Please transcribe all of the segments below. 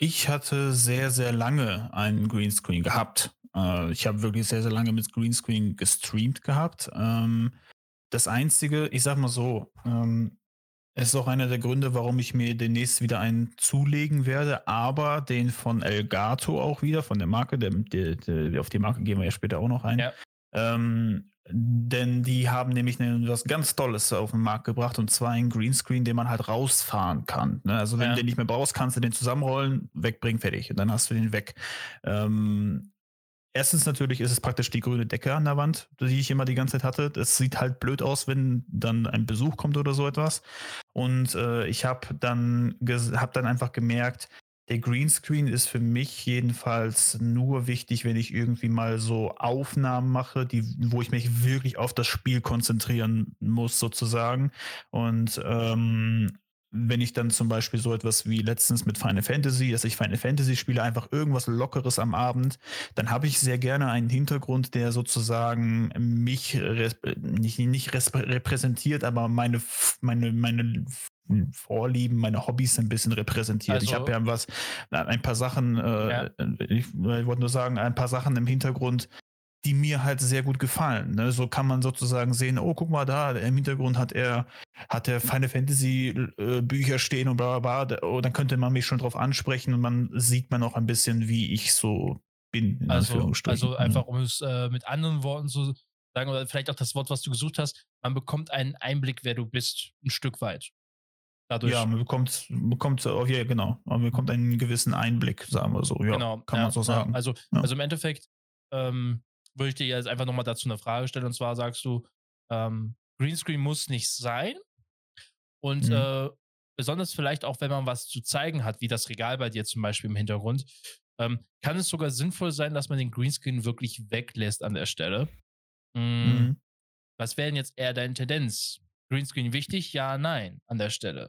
ich hatte sehr, sehr lange einen Greenscreen gehabt. Äh, ich habe wirklich sehr, sehr lange mit Greenscreen gestreamt gehabt. Ähm, das Einzige, ich sag mal so, ähm, ist auch einer der Gründe, warum ich mir demnächst wieder einen zulegen werde, aber den von Elgato auch wieder, von der Marke, der, der, der, auf die Marke gehen wir ja später auch noch ein. Ja. Ähm, denn die haben nämlich was ganz Tolles auf den Markt gebracht und zwar einen Greenscreen, den man halt rausfahren kann. Ne? Also wenn ja. du den nicht mehr brauchst, kannst du den zusammenrollen, wegbringen, fertig. Und dann hast du den weg. Ähm, Erstens natürlich ist es praktisch die grüne Decke an der Wand, die ich immer die ganze Zeit hatte. Das sieht halt blöd aus, wenn dann ein Besuch kommt oder so etwas. Und äh, ich habe dann, hab dann einfach gemerkt, der Greenscreen ist für mich jedenfalls nur wichtig, wenn ich irgendwie mal so Aufnahmen mache, die, wo ich mich wirklich auf das Spiel konzentrieren muss, sozusagen. Und ähm, wenn ich dann zum Beispiel so etwas wie letztens mit Final Fantasy, dass ich Final Fantasy spiele, einfach irgendwas Lockeres am Abend, dann habe ich sehr gerne einen Hintergrund, der sozusagen mich nicht, nicht repräsentiert, aber meine, meine, meine Vorlieben, meine Hobbys ein bisschen repräsentiert. Also, ich habe ja was, ein paar Sachen, äh, ja. ich, ich wollte nur sagen, ein paar Sachen im Hintergrund, die mir halt sehr gut gefallen. Ne? So kann man sozusagen sehen, oh, guck mal da, im Hintergrund hat er, hat er Final Fantasy äh, Bücher stehen und bla bla bla. Oh, dann könnte man mich schon drauf ansprechen und man sieht man auch ein bisschen, wie ich so bin. also, also einfach, um es äh, mit anderen Worten zu sagen, oder vielleicht auch das Wort, was du gesucht hast, man bekommt einen Einblick, wer du bist, ein Stück weit. Dadurch. Ja, man bekommt, bekommt oh, ja, genau, man bekommt einen gewissen Einblick, sagen wir so. Ja, genau, kann ja, man so sagen. Also, ja. also im Endeffekt, ähm, würde ich dir jetzt einfach nochmal dazu eine Frage stellen. Und zwar sagst du, ähm, Greenscreen muss nicht sein. Und mhm. äh, besonders vielleicht auch, wenn man was zu zeigen hat, wie das Regal bei dir zum Beispiel im Hintergrund, ähm, kann es sogar sinnvoll sein, dass man den Greenscreen wirklich weglässt an der Stelle. Mhm. Mhm. Was wäre denn jetzt eher deine Tendenz? Greenscreen wichtig? Ja, nein, an der Stelle.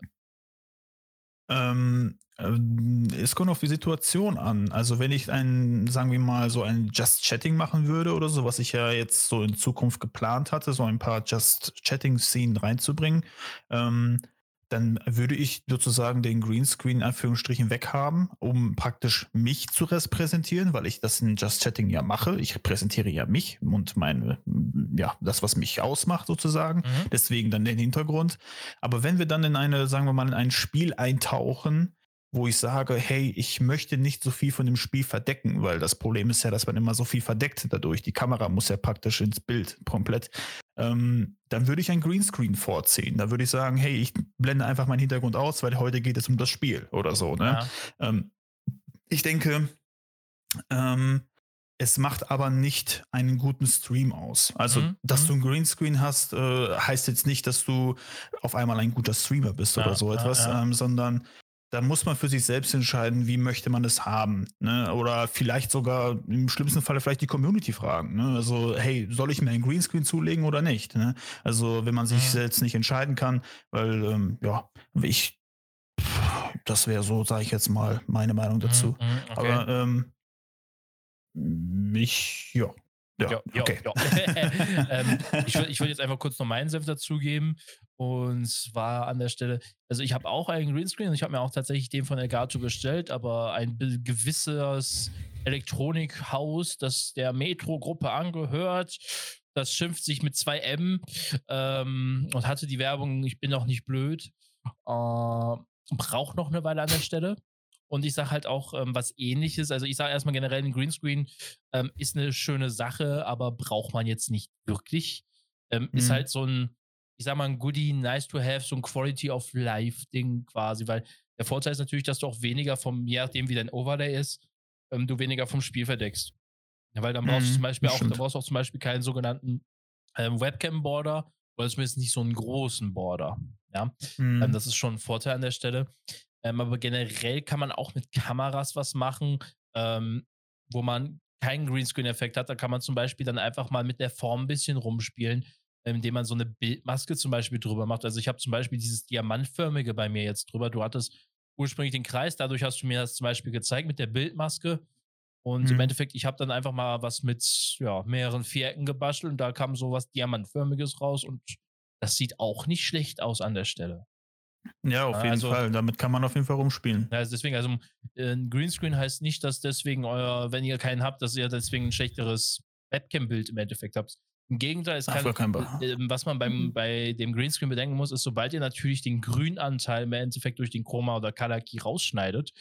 Ähm, ähm, es kommt auf die Situation an. Also wenn ich ein, sagen wir mal, so ein Just Chatting machen würde oder so, was ich ja jetzt so in Zukunft geplant hatte, so ein paar Just Chatting-Szenen reinzubringen, ähm, dann würde ich sozusagen den Greenscreen in Anführungsstrichen weghaben, um praktisch mich zu repräsentieren, weil ich das in Just Chatting ja mache. Ich präsentiere ja mich und meine, ja, das, was mich ausmacht sozusagen. Mhm. Deswegen dann den Hintergrund. Aber wenn wir dann in eine, sagen wir mal, in ein Spiel eintauchen, wo ich sage, hey, ich möchte nicht so viel von dem Spiel verdecken, weil das Problem ist ja, dass man immer so viel verdeckt dadurch. Die Kamera muss ja praktisch ins Bild komplett. Ähm, dann würde ich ein Greenscreen vorziehen. Da würde ich sagen, hey, ich blende einfach meinen Hintergrund aus, weil heute geht es um das Spiel oder so. Ne? Ja. Ähm, ich denke, ähm, es macht aber nicht einen guten Stream aus. Also, mhm. dass mhm. du ein Greenscreen hast, äh, heißt jetzt nicht, dass du auf einmal ein guter Streamer bist ja, oder so etwas, ja, ähm, sondern da muss man für sich selbst entscheiden, wie möchte man es haben. Ne? Oder vielleicht sogar im schlimmsten Falle vielleicht die Community fragen. Ne? Also, hey, soll ich mir ein Greenscreen zulegen oder nicht? Ne? Also, wenn man sich mhm. selbst nicht entscheiden kann, weil, ähm, ja, ich, das wäre so, sage ich jetzt mal, meine Meinung mhm, dazu. Mhm, okay. Aber ähm, ich, ja, ja, ja, okay. ja. ähm, ich würde würd jetzt einfach kurz noch meinen Senf dazugeben. Und zwar an der Stelle, also ich habe auch einen Greenscreen und ich habe mir auch tatsächlich den von Elgato bestellt, aber ein gewisses Elektronikhaus, das der Metro-Gruppe angehört, das schimpft sich mit 2M ähm, und hatte die Werbung, ich bin doch nicht blöd, äh, braucht noch eine Weile an der Stelle. Und ich sage halt auch ähm, was ähnliches. Also ich sage erstmal generell, ein Greenscreen ähm, ist eine schöne Sache, aber braucht man jetzt nicht wirklich. Ähm, mhm. Ist halt so ein, ich sag mal, ein Goodie, nice to have, so ein Quality of Life-Ding quasi, weil der Vorteil ist natürlich, dass du auch weniger vom, je nachdem wie dein Overlay ist, ähm, du weniger vom Spiel verdeckst. Ja, weil dann brauchst mhm, du zum Beispiel auch, da brauchst du auch zum Beispiel keinen sogenannten ähm, Webcam-Border oder zumindest nicht so einen großen Border. Ja, ähm, mhm. das ist schon ein Vorteil an der Stelle. Ähm, aber generell kann man auch mit Kameras was machen, ähm, wo man keinen Greenscreen-Effekt hat. Da kann man zum Beispiel dann einfach mal mit der Form ein bisschen rumspielen, indem man so eine Bildmaske zum Beispiel drüber macht. Also ich habe zum Beispiel dieses Diamantförmige bei mir jetzt drüber. Du hattest ursprünglich den Kreis, dadurch hast du mir das zum Beispiel gezeigt mit der Bildmaske. Und mhm. im Endeffekt, ich habe dann einfach mal was mit ja, mehreren Vierecken gebastelt und da kam so was Diamantförmiges raus und das sieht auch nicht schlecht aus an der Stelle. Ja, auf jeden Also Fall. Damit kann man auf jeden Fall rumspielen. Ja, also deswegen, also äh, ein Greenscreen heißt nicht, dass deswegen euer, wenn ihr keinen habt, dass ihr deswegen ein schlechteres Webcam-Bild im Endeffekt habt. Im Gegenteil, es Ach, kann, Ba- äh, was man beim, bei dem Greenscreen bedenken muss, ist, sobald ihr natürlich den Grünanteil im Endeffekt durch den Chroma oder Color Key rausschneidet,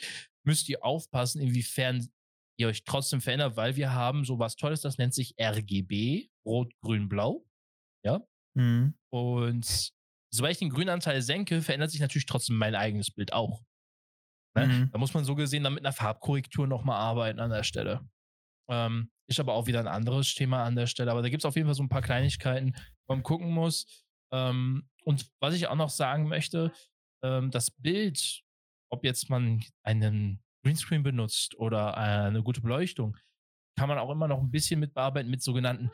müsst ihr aufpassen, inwiefern ihr euch trotzdem verändert, weil wir haben sowas Tolles, das nennt sich RGB, Rot, Grün, Blau. Ja. Mhm. Und sobald ich den Grünanteil senke, verändert sich natürlich trotzdem mein eigenes Bild auch. Ne? Mhm. Da muss man so gesehen dann mit einer Farbkorrektur nochmal arbeiten an der Stelle. Ähm, ist aber auch wieder ein anderes Thema an der Stelle. Aber da gibt es auf jeden Fall so ein paar Kleinigkeiten, wo man gucken muss. Ähm, und was ich auch noch sagen möchte, ähm, das Bild, ob jetzt man einen Greenscreen benutzt oder eine gute Beleuchtung, kann man auch immer noch ein bisschen mit bearbeiten mit sogenannten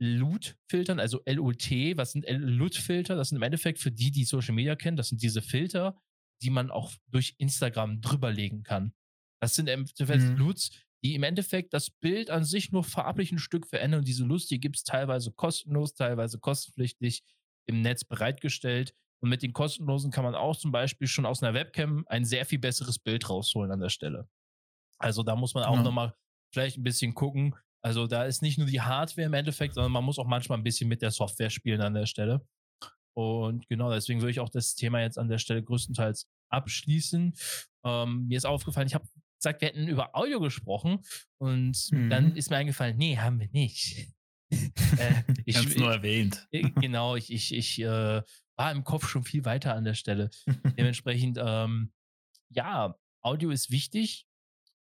LUT-Filtern, also LUT. Was sind LUT-Filter? Das sind im Endeffekt für die, die Social Media kennen, das sind diese Filter, die man auch durch Instagram drüberlegen kann. Das sind im Endeffekt Mhm. LUTs, die im Endeffekt das Bild an sich nur farblich ein Stück verändern. Und diese LUTs, die gibt es teilweise kostenlos, teilweise kostenpflichtig im Netz bereitgestellt. Und mit den kostenlosen kann man auch zum Beispiel schon aus einer Webcam ein sehr viel besseres Bild rausholen an der Stelle. Also da muss man auch Ja. nochmal vielleicht ein bisschen gucken. Also da ist nicht nur die Hardware im Endeffekt, sondern man muss auch manchmal ein bisschen mit der Software spielen an der Stelle. Und genau, deswegen würde ich auch das Thema jetzt an der Stelle größtenteils abschließen. Ähm, mir ist aufgefallen, ich habe gesagt, wir hätten über Audio gesprochen und Mhm. dann ist mir eingefallen, nee, haben wir nicht. äh, ich, Ganz nur erwähnt. äh, genau, ich, ich, ich äh, war im Kopf schon viel weiter an der Stelle. Dementsprechend, ähm, ja, Audio ist wichtig.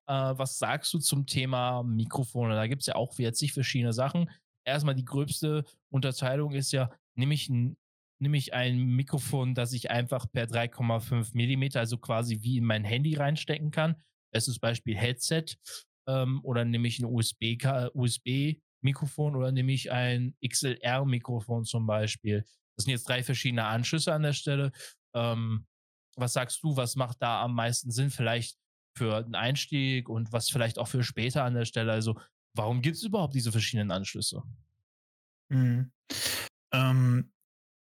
Äh, was sagst du zum Thema Mikrofone? Da gibt es ja auch jetzt zig verschiedene Sachen. Erstmal die gröbste Unterteilung ist ja, nehme ich ein, nehme ich ein Mikrofon, das ich einfach per 3,5 Millimeter, also quasi wie in mein Handy reinstecken kann. Das ist Beispiel Headset. Ähm, oder nehme ich ein USB, USB-Mikrofon oder nehme ich ein XLR-Mikrofon zum Beispiel. Das sind jetzt drei verschiedene Anschlüsse an der Stelle. Ähm, was sagst du, was macht da am meisten Sinn? Vielleicht für einen Einstieg und was vielleicht auch für später an der Stelle? Also, warum gibt es überhaupt diese verschiedenen Anschlüsse? Mhm. Ähm,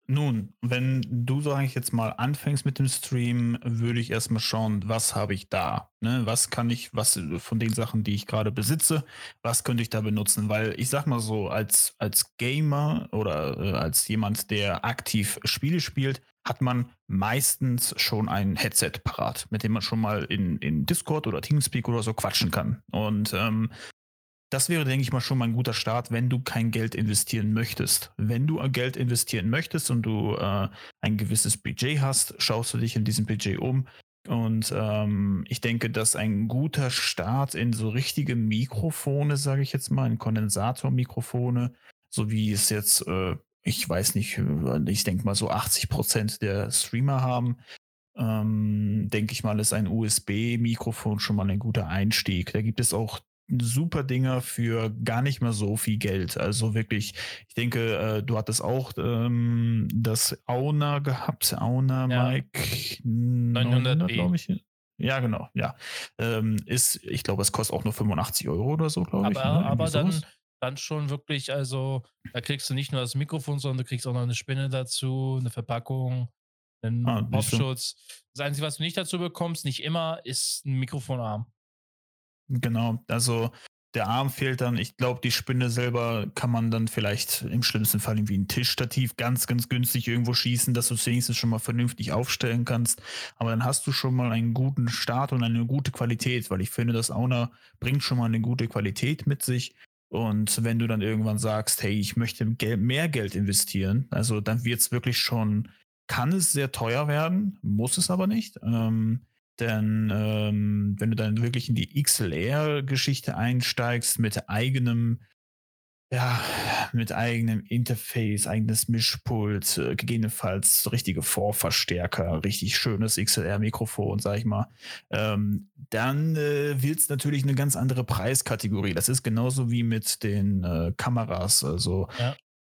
nun, wenn du, sage ich jetzt mal, anfängst mit dem Stream, würde ich erstmal schauen, was habe ich da? Ne? Was kann ich, was von den Sachen, die ich gerade besitze, was könnte ich da benutzen? Weil ich sag mal so, als, als Gamer oder äh, als jemand, der aktiv Spiele spielt, hat man meistens schon ein Headset parat, mit dem man schon mal in, in Discord oder Teamspeak oder so quatschen kann. Und ähm, das wäre, denke ich mal, schon mal ein guter Start, wenn du kein Geld investieren möchtest. Wenn du Geld investieren möchtest und du äh, ein gewisses Budget hast, schaust du dich in diesem Budget um. Und ähm, ich denke, dass ein guter Start in so richtige Mikrofone, sage ich jetzt mal, in Kondensatormikrofone, so wie es jetzt, äh, ich weiß nicht, ich denke mal so 80 Prozent der Streamer haben, ähm, denke ich mal, ist ein USB-Mikrofon schon mal ein guter Einstieg. Da gibt es auch super Dinger für gar nicht mehr so viel Geld. Also wirklich, ich denke, äh, du hattest auch ähm, das Auna gehabt, Auna Ja. Mike 900B. glaube ich. Ja, genau, ja. Ähm, ist, ich glaube, es kostet auch nur 85 Euro oder so, glaube ich. Aber, ne? Aber dann, sowas. dann schon wirklich, also, da kriegst du nicht nur das Mikrofon, sondern du kriegst auch noch eine Spinne dazu, eine Verpackung, einen Ah. Popschutz. Das Einzige, was du nicht dazu bekommst, nicht immer, ist ein Mikrofonarm. Genau, also der Arm fehlt dann. Ich glaube, die Spinne selber kann man dann vielleicht im schlimmsten Fall irgendwie ein Tischstativ ganz, ganz günstig irgendwo schießen, dass du es wenigstens schon mal vernünftig aufstellen kannst. Aber dann hast du schon mal einen guten Start und eine gute Qualität, weil ich finde, das Auna bringt schon mal eine gute Qualität mit sich. Und wenn du dann irgendwann sagst, hey, ich möchte mehr Geld investieren, also dann wird es wirklich schon, kann es sehr teuer werden, muss es aber nicht. Ähm, denn ähm, wenn du dann wirklich in die XLR-Geschichte einsteigst mit eigenem, ja, mit eigenem Interface, eigenes Mischpult, äh, gegebenenfalls richtige Vorverstärker, richtig schönes XLR-Mikrofon, sag ich mal, ähm, dann äh, wird es natürlich eine ganz andere Preiskategorie. Das ist genauso wie mit den äh, Kameras. Also Ja.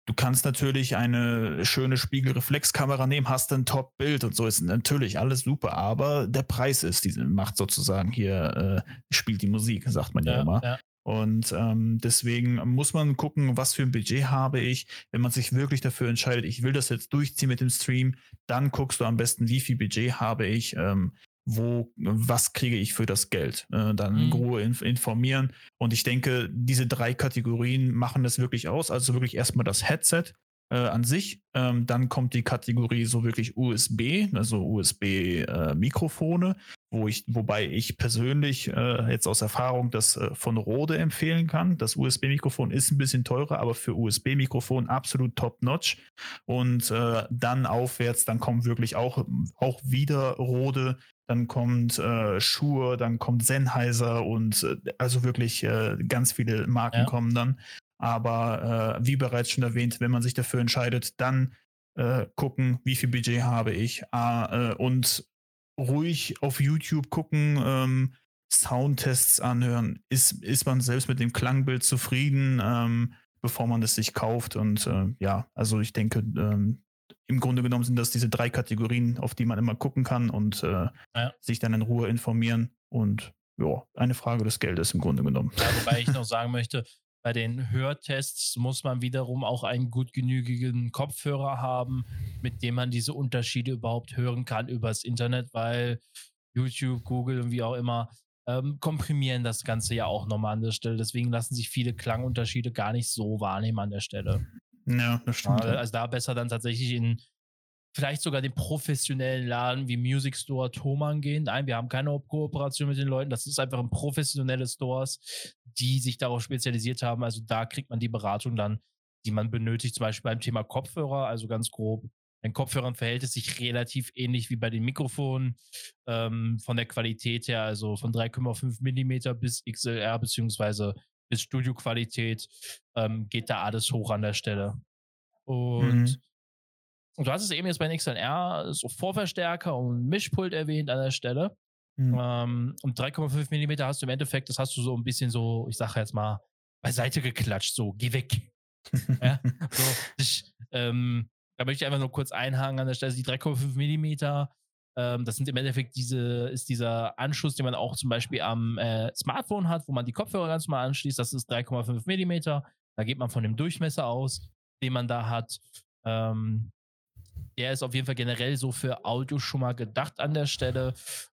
Du kannst natürlich eine schöne Spiegelreflexkamera nehmen, hast ein Top-Bild und so ist natürlich alles super, aber der Preis ist, diese macht sozusagen hier, äh, spielt die Musik, sagt man ja, immer. ja. Und ähm, deswegen muss man gucken, was für ein Budget habe ich. Wenn man sich wirklich dafür entscheidet, ich will das jetzt durchziehen mit dem Stream, dann guckst du am besten, wie viel Budget habe ich, ähm, wo, was kriege ich für das Geld. Äh, dann in Mhm. Ruhe inf informieren. Und ich denke, diese drei Kategorien machen das wirklich aus. Also wirklich erstmal das Headset äh, an sich. Ähm, dann kommt die Kategorie so wirklich USB, also USB-Mikrofone, wo ich, wobei ich persönlich äh, jetzt aus Erfahrung das äh, von Rode empfehlen kann. Das USB-Mikrofon ist ein bisschen teurer, aber für USB-Mikrofon absolut top-notch. Und äh, dann aufwärts, dann kommt wirklich auch, auch wieder Rode, dann kommt äh, Shure, dann kommt Sennheiser und äh, also wirklich äh, ganz viele Marken Ja. kommen dann. Aber äh, wie bereits schon erwähnt, wenn man sich dafür entscheidet, dann äh, gucken, wie viel Budget habe ich ah, äh, und ruhig auf YouTube gucken, ähm, Soundtests anhören. Ist, ist man selbst mit dem Klangbild zufrieden, ähm, bevor man es sich kauft? Und ja, also ich denke, ähm, im Grunde genommen sind das diese drei Kategorien, auf die man immer gucken kann und äh, Ja. sich dann in Ruhe informieren. Und ja, eine Frage des Geldes im Grunde genommen. Ja, wobei ich noch sagen möchte, bei den Hörtests muss man wiederum auch einen gut genügigen Kopfhörer haben, mit dem man diese Unterschiede überhaupt hören kann übers Internet, weil YouTube, Google und wie auch immer ähm, komprimieren das Ganze ja auch nochmal an der Stelle. Deswegen lassen sich viele Klangunterschiede gar nicht so wahrnehmen an der Stelle. Ja, das stimmt. Ja, also da besser dann tatsächlich in vielleicht sogar den professionellen Laden wie Music Store Thomann gehen. Nein, wir haben keine Kooperation mit den Leuten. Das ist einfach ein professionelle Stores, die sich darauf spezialisiert haben. Also da kriegt man die Beratung dann, die man benötigt, zum Beispiel beim Thema Kopfhörer. Also ganz grob. Bei Kopfhörern verhält es sich relativ ähnlich wie bei den Mikrofonen ähm, von der Qualität her, also von 3,5 Millimeter bis XLR beziehungsweise bis Studioqualität ähm, geht da alles hoch an der Stelle. Und, Mhm. du hast es eben jetzt bei XLR so Vorverstärker und Mischpult erwähnt an der Stelle. Hm. Ähm, und 3,5 Millimeter hast du im Endeffekt, das hast du so ein bisschen so, ich sage jetzt mal, beiseite geklatscht, so, geh weg. Ja, so, ich, ähm, da möchte ich einfach nur kurz einhaken an der Stelle, die 3,5 Millimeter, ähm, das sind im Endeffekt diese, ist dieser Anschluss, den man auch zum Beispiel am äh, Smartphone hat, wo man die Kopfhörer ganz normal anschließt, das ist 3,5 Millimeter, da geht man von dem Durchmesser aus, den man da hat. Ähm, der ist auf jeden Fall generell so für Audio schon mal gedacht an der Stelle.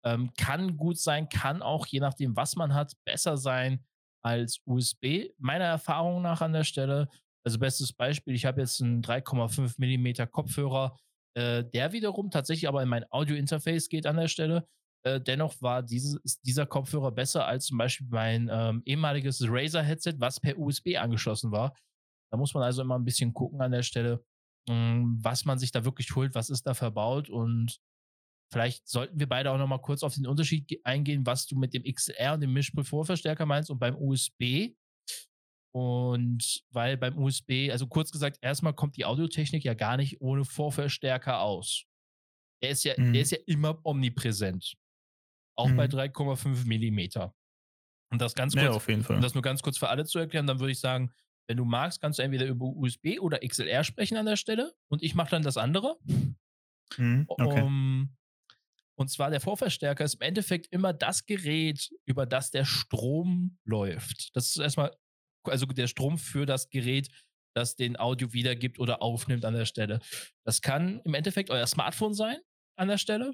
Ähm, kann gut sein, kann auch, je nachdem, was man hat, besser sein als USB. Meiner Erfahrung nach an der Stelle. Also bestes Beispiel, ich habe jetzt einen 3,5 Millimeter Kopfhörer, äh, der wiederum tatsächlich aber in mein Audio-Interface geht an der Stelle. Äh, dennoch war dieses, ist dieser Kopfhörer besser als zum Beispiel mein ähm, ehemaliges Razer-Headset, was per USB angeschlossen war. Da muss man also immer ein bisschen gucken an der Stelle, mh, was man sich da wirklich holt, was ist da verbaut und vielleicht sollten wir beide auch noch mal kurz auf den Unterschied ge- eingehen, was du mit dem XR und dem Mischpult-Vorverstärker meinst und beim USB. Und weil beim USB, also kurz gesagt, erstmal kommt die Audiotechnik ja gar nicht ohne Vorverstärker aus. Der ist ja, Mhm. der ist ja immer omnipräsent. Auch bei Mhm. 3,5 Millimeter. Und das ganz kurz, Ja, auf jeden Fall. um das nur ganz kurz für alle zu erklären, dann würde ich sagen, wenn du magst, kannst du entweder über USB oder XLR sprechen an der Stelle und ich mache dann das andere. Mhm, okay. Um, und zwar der Vorverstärker ist im Endeffekt immer das Gerät, über das der Strom läuft. Das ist erstmal, also der Strom für das Gerät, das den Audio wiedergibt oder aufnimmt an der Stelle. Das kann im Endeffekt euer Smartphone sein an der Stelle.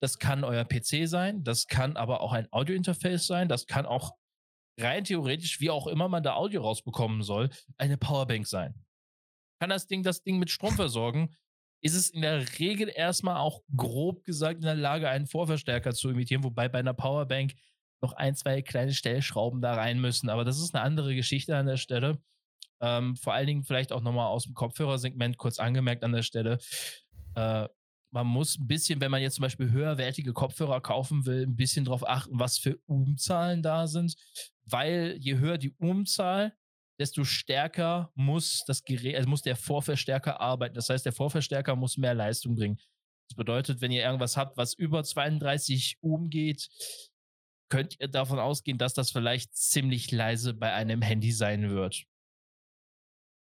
Das kann euer PC sein. Das kann aber auch ein Audiointerface sein. Das kann auch rein theoretisch, wie auch immer man da Audio rausbekommen soll, eine Powerbank sein. Kann das Ding das Ding mit Strom versorgen? ist es in der Regel erstmal auch grob gesagt in der Lage, einen Vorverstärker zu imitieren, wobei bei einer Powerbank noch ein, zwei kleine Stellschrauben da rein müssen. Aber das ist eine andere Geschichte an der Stelle. Ähm, vor allen Dingen vielleicht auch nochmal aus dem Kopfhörersegment kurz angemerkt an der Stelle. Äh, man muss ein bisschen, wenn man jetzt zum Beispiel höherwertige Kopfhörer kaufen will, ein bisschen darauf achten, was für Umzahlen da sind. Weil je höher die Umzahl, desto stärker muss das Gerät, also muss der Vorverstärker arbeiten. Das heißt, der Vorverstärker muss mehr Leistung bringen. Das bedeutet, wenn ihr irgendwas habt, was über 32 Ohm geht, könnt ihr davon ausgehen, dass das vielleicht ziemlich leise bei einem Handy sein wird.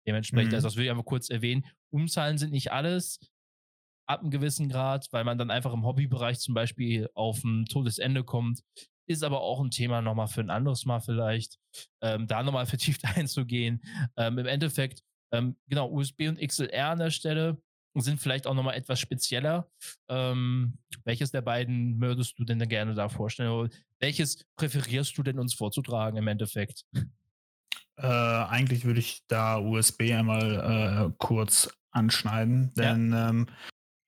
Dementsprechend, Mhm. also das will ich einfach kurz erwähnen. Umzahlen sind nicht alles ab einem gewissen Grad, weil man dann einfach im Hobbybereich zum Beispiel auf ein Todesende kommt, ist aber auch ein Thema nochmal für ein anderes Mal vielleicht, ähm, da nochmal vertieft einzugehen. Ähm, Im Endeffekt, ähm, genau, USB und XLR an der Stelle sind vielleicht auch nochmal etwas spezieller. Ähm, welches der beiden würdest du denn gerne da vorstellen? welches präferierst du denn uns vorzutragen im Endeffekt? Äh, eigentlich würde ich da USB einmal äh, kurz anschneiden, denn ja. ähm,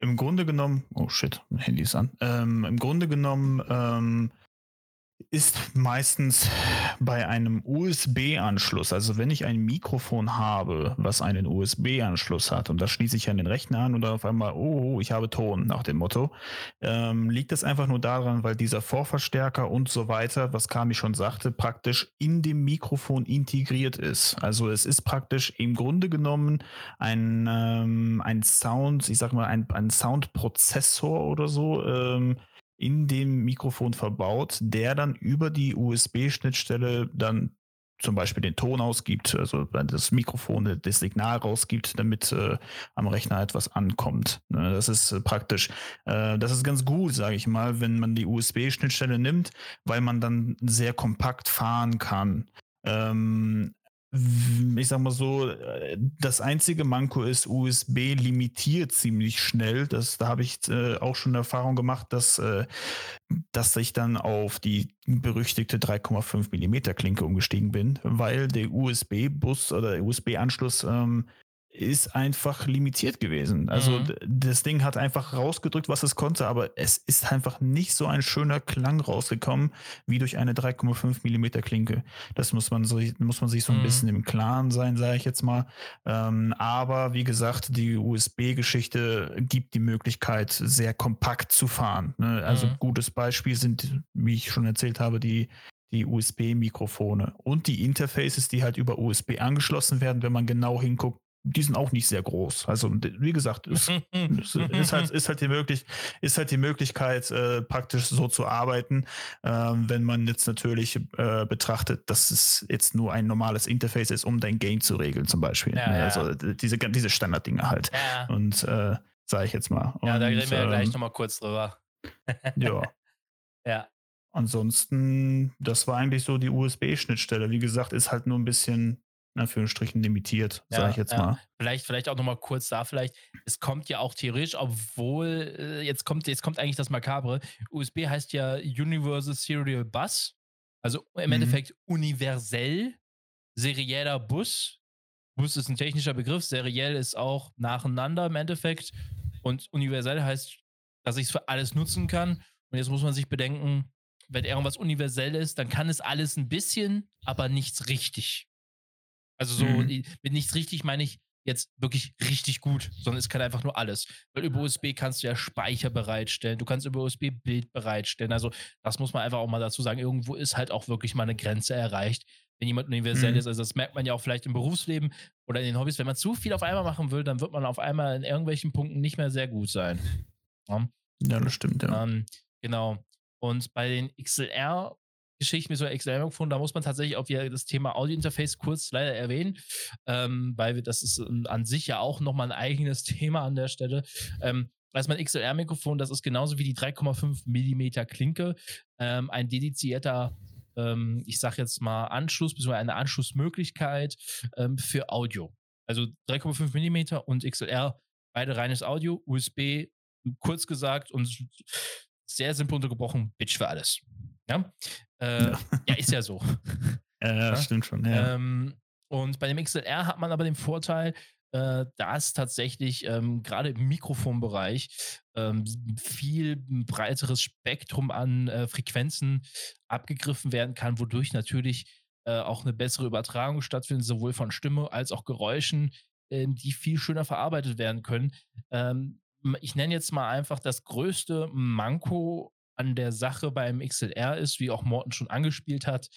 im Grunde genommen, oh shit, mein Handy ist an. Ähm, Im Grunde genommen ähm, ist meistens bei einem USB-Anschluss, also wenn ich ein Mikrofon habe, was einen USB-Anschluss hat und das schließe ich an den Rechner an und dann auf einmal, oh, ich habe Ton nach dem Motto, ähm, liegt das einfach nur daran, weil dieser Vorverstärker und so weiter, was Kami schon sagte, praktisch in dem Mikrofon integriert ist. Also es ist praktisch im Grunde genommen ein, ähm, ein Sound, ich sag mal, ein, ein Soundprozessor oder so, ähm, in dem Mikrofon verbaut, der dann über die USB-Schnittstelle dann zum Beispiel den Ton ausgibt, also das Mikrofon das Signal rausgibt, damit äh, am Rechner etwas ankommt. Ne, das ist äh, praktisch, äh, das ist ganz gut, sage ich mal, wenn man die USB-Schnittstelle nimmt, weil man dann sehr kompakt fahren kann. Ähm, ich sag mal so, äh, das einzige Manko ist, USB limitiert ziemlich schnell. Das, da habe ich äh, auch schon Erfahrung gemacht, dass, äh, dass ich dann auf die berüchtigte 3,5 Millimeter Klinke umgestiegen bin, weil der USB-Bus oder der USB-Anschluss ähm, ist einfach limitiert gewesen. Also mhm. das Ding hat einfach rausgedrückt, was es konnte, aber es ist einfach nicht so ein schöner Klang rausgekommen wie durch eine 3,5 Millimeter Klinke. Das muss man so muss man sich so ein mhm. bisschen im Klaren sein, sage ich jetzt mal. Ähm, aber wie gesagt, die USB-Geschichte gibt die Möglichkeit, sehr kompakt zu fahren. Ne? Also mhm. gutes Beispiel sind, wie ich schon erzählt habe, die die USB-Mikrofone und die Interfaces, die halt über USB angeschlossen werden, wenn man genau hinguckt, die sind auch nicht sehr groß. Also wie gesagt, es, es ist, halt, ist, halt die möglich, ist halt die Möglichkeit, äh, praktisch so zu arbeiten, ähm, wenn man jetzt natürlich äh, betrachtet, dass es jetzt nur ein normales Interface ist, um dein Gain zu regeln, zum Beispiel. Ja, ja. Also diese, diese Standarddinge halt. Ja. Und äh, sage ich jetzt mal. Und, ja, da reden wir ähm, gleich nochmal kurz drüber. ja. Ja. Ansonsten, das war eigentlich so die USB-Schnittstelle. Wie gesagt, ist halt nur ein bisschen in Anführungsstrichen limitiert, ja, sage ich jetzt ja. mal. Vielleicht, vielleicht auch nochmal kurz da, vielleicht, es kommt ja auch theoretisch, obwohl, äh, jetzt kommt, jetzt kommt eigentlich das Makabre. USB heißt ja Universal Serial Bus, also im mhm. Endeffekt universell serieller Bus. Bus ist ein technischer Begriff, seriell ist auch nacheinander im Endeffekt. Und universell heißt, dass ich es für alles nutzen kann. Und jetzt muss man sich bedenken, wenn irgendwas universell ist, dann kann es alles ein bisschen, aber nichts richtig. Also so mhm. mit nichts richtig meine ich jetzt wirklich richtig gut, sondern es kann einfach nur alles. Weil über USB kannst du ja Speicher bereitstellen, du kannst über USB Bild bereitstellen. Also das muss man einfach auch mal dazu sagen. Irgendwo ist halt auch wirklich mal eine Grenze erreicht, wenn jemand universell mhm. ist. Also das merkt man ja auch vielleicht im Berufsleben oder in den Hobbys. Wenn man zu viel auf einmal machen will, dann wird man auf einmal in irgendwelchen Punkten nicht mehr sehr gut sein. Ja, ja das stimmt, ja. Ähm, genau. Und bei den XLR Geschichten wie so XLR-Mikrofon, da muss man tatsächlich auch wieder das Thema Audio-Interface kurz leider erwähnen, ähm, weil das ist an sich ja auch nochmal ein eigenes Thema an der Stelle. Ähm, also mein XLR-Mikrofon, das ist genauso wie die 3,5 Millimeter Klinke, ähm, ein dedizierter ähm, ich sag jetzt mal Anschluss, beziehungsweise eine Anschlussmöglichkeit ähm, für Audio. Also 3,5 Millimeter und XLR, beide reines Audio, USB, kurz gesagt und sehr simpel untergebrochen, Bitch für alles. Ja, äh, ja. ja. ist ja so. ja, ja, stimmt schon. Ja. Ähm, und bei dem XLR hat man aber den Vorteil, äh, dass tatsächlich ähm, gerade im Mikrofonbereich ähm, viel breiteres Spektrum an äh, Frequenzen abgegriffen werden kann, wodurch natürlich äh, auch eine bessere Übertragung stattfindet, sowohl von Stimme als auch Geräuschen, ähm, die viel schöner verarbeitet werden können. Ähm, ich nenne jetzt mal einfach das größte Manko an der Sache beim XLR ist, wie auch Morten schon angespielt hat,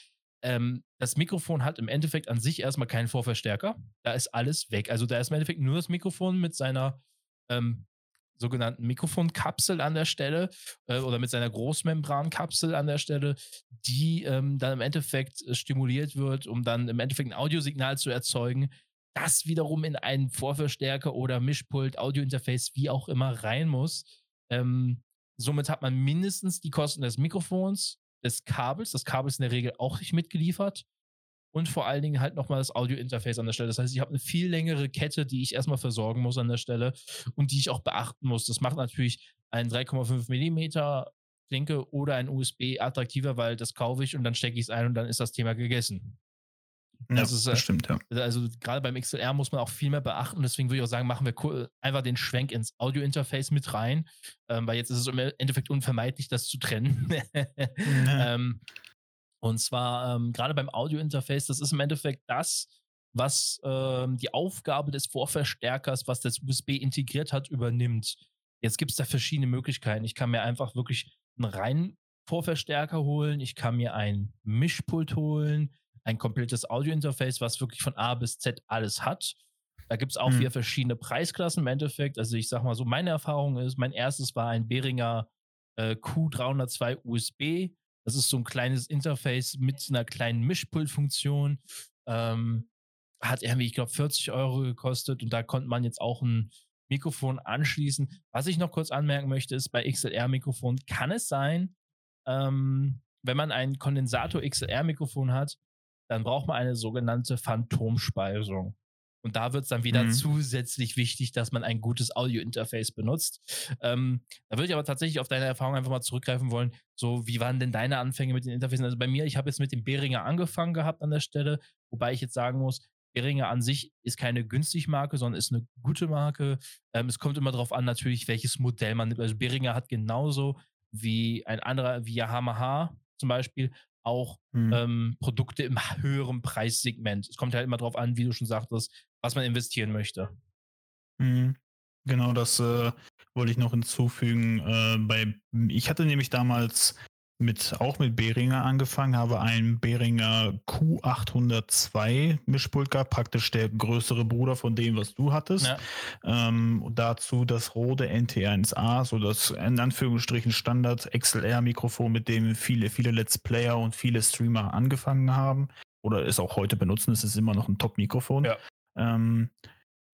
ähm, das Mikrofon hat im Endeffekt an sich erstmal keinen Vorverstärker. Da ist alles weg. Also da ist im Endeffekt nur das Mikrofon mit seiner ähm, sogenannten Mikrofonkapsel an der Stelle äh, oder mit seiner Großmembrankapsel an der Stelle, die ähm, dann im Endeffekt äh, stimuliert wird, um dann im Endeffekt ein Audiosignal zu erzeugen, das wiederum in einen Vorverstärker oder Mischpult, Audiointerface, wie auch immer rein muss. Ähm, Somit hat man mindestens die Kosten des Mikrofons, des Kabels. Das Kabel ist in der Regel auch nicht mitgeliefert. Und vor allen Dingen halt nochmal das Audio-Interface an der Stelle. Das heißt, ich habe eine viel längere Kette, die ich erstmal versorgen muss an der Stelle und die ich auch beachten muss. Das macht natürlich einen 3,5 Millimeter Klinke oder ein USB attraktiver, weil das kaufe ich und dann stecke ich es ein und dann ist das Thema gegessen. Ja, das, ist, äh, das stimmt, ja. Also gerade beim XLR muss man auch viel mehr beachten. Deswegen würde ich auch sagen, machen wir einfach den Schwenk ins Audio-Interface mit rein, ähm, weil jetzt ist es im Endeffekt unvermeidlich, das zu trennen. ja. ähm, und zwar ähm, gerade beim Audio-Interface, das ist im Endeffekt das, was ähm, die Aufgabe des Vorverstärkers, was das USB integriert hat, übernimmt. Jetzt gibt es da verschiedene Möglichkeiten. Ich kann mir einfach wirklich einen reinen Vorverstärker holen, ich kann mir ein Mischpult holen, ein komplettes Audio-Interface, was wirklich von A bis Z alles hat. Da gibt es auch hm. wieder verschiedene Preisklassen im Endeffekt. Also ich sag mal so, meine Erfahrung ist, mein erstes war ein Behringer äh, Q302 USB. Das ist so ein kleines Interface mit einer kleinen Mischpultfunktion. Ähm, hat irgendwie, ich glaube, 40 Euro gekostet und da konnte man jetzt auch ein Mikrofon anschließen. Was ich noch kurz anmerken möchte, ist bei XLR-Mikrofon kann es sein, ähm, wenn man ein Kondensator XLR-Mikrofon hat, dann braucht man eine sogenannte Phantomspeisung. Und da wird es dann wieder mhm. zusätzlich wichtig, dass man ein gutes Audio-Interface benutzt. Ähm, da würde ich aber tatsächlich auf deine Erfahrung einfach mal zurückgreifen wollen. So, wie waren denn deine Anfänge mit den Interfaces? Also bei mir, ich habe jetzt mit dem Behringer angefangen gehabt an der Stelle, wobei ich jetzt sagen muss, Behringer an sich ist keine günstig Marke, sondern ist eine gute Marke. Ähm, es kommt immer darauf an, natürlich, welches Modell man nimmt. Also Behringer hat genauso wie ein anderer, wie Yamaha zum Beispiel, auch mhm. ähm, Produkte im höheren Preissegment. Es kommt halt immer darauf an, wie du schon sagtest, was man investieren möchte. Mhm. Genau, das äh, wollte ich noch hinzufügen. Äh, bei, ich hatte nämlich damals mit, auch mit Behringer angefangen, habe einen Behringer Q802 Mischpult gehabt, praktisch der größere Bruder von dem, was du hattest. Ja. Ähm, dazu das Rode NT1A, so das in Anführungsstrichen Standard XLR-Mikrofon, mit dem viele, viele Let's Player und viele Streamer angefangen haben oder es auch heute benutzen. Es ist immer noch ein Top-Mikrofon. Ja. Ähm,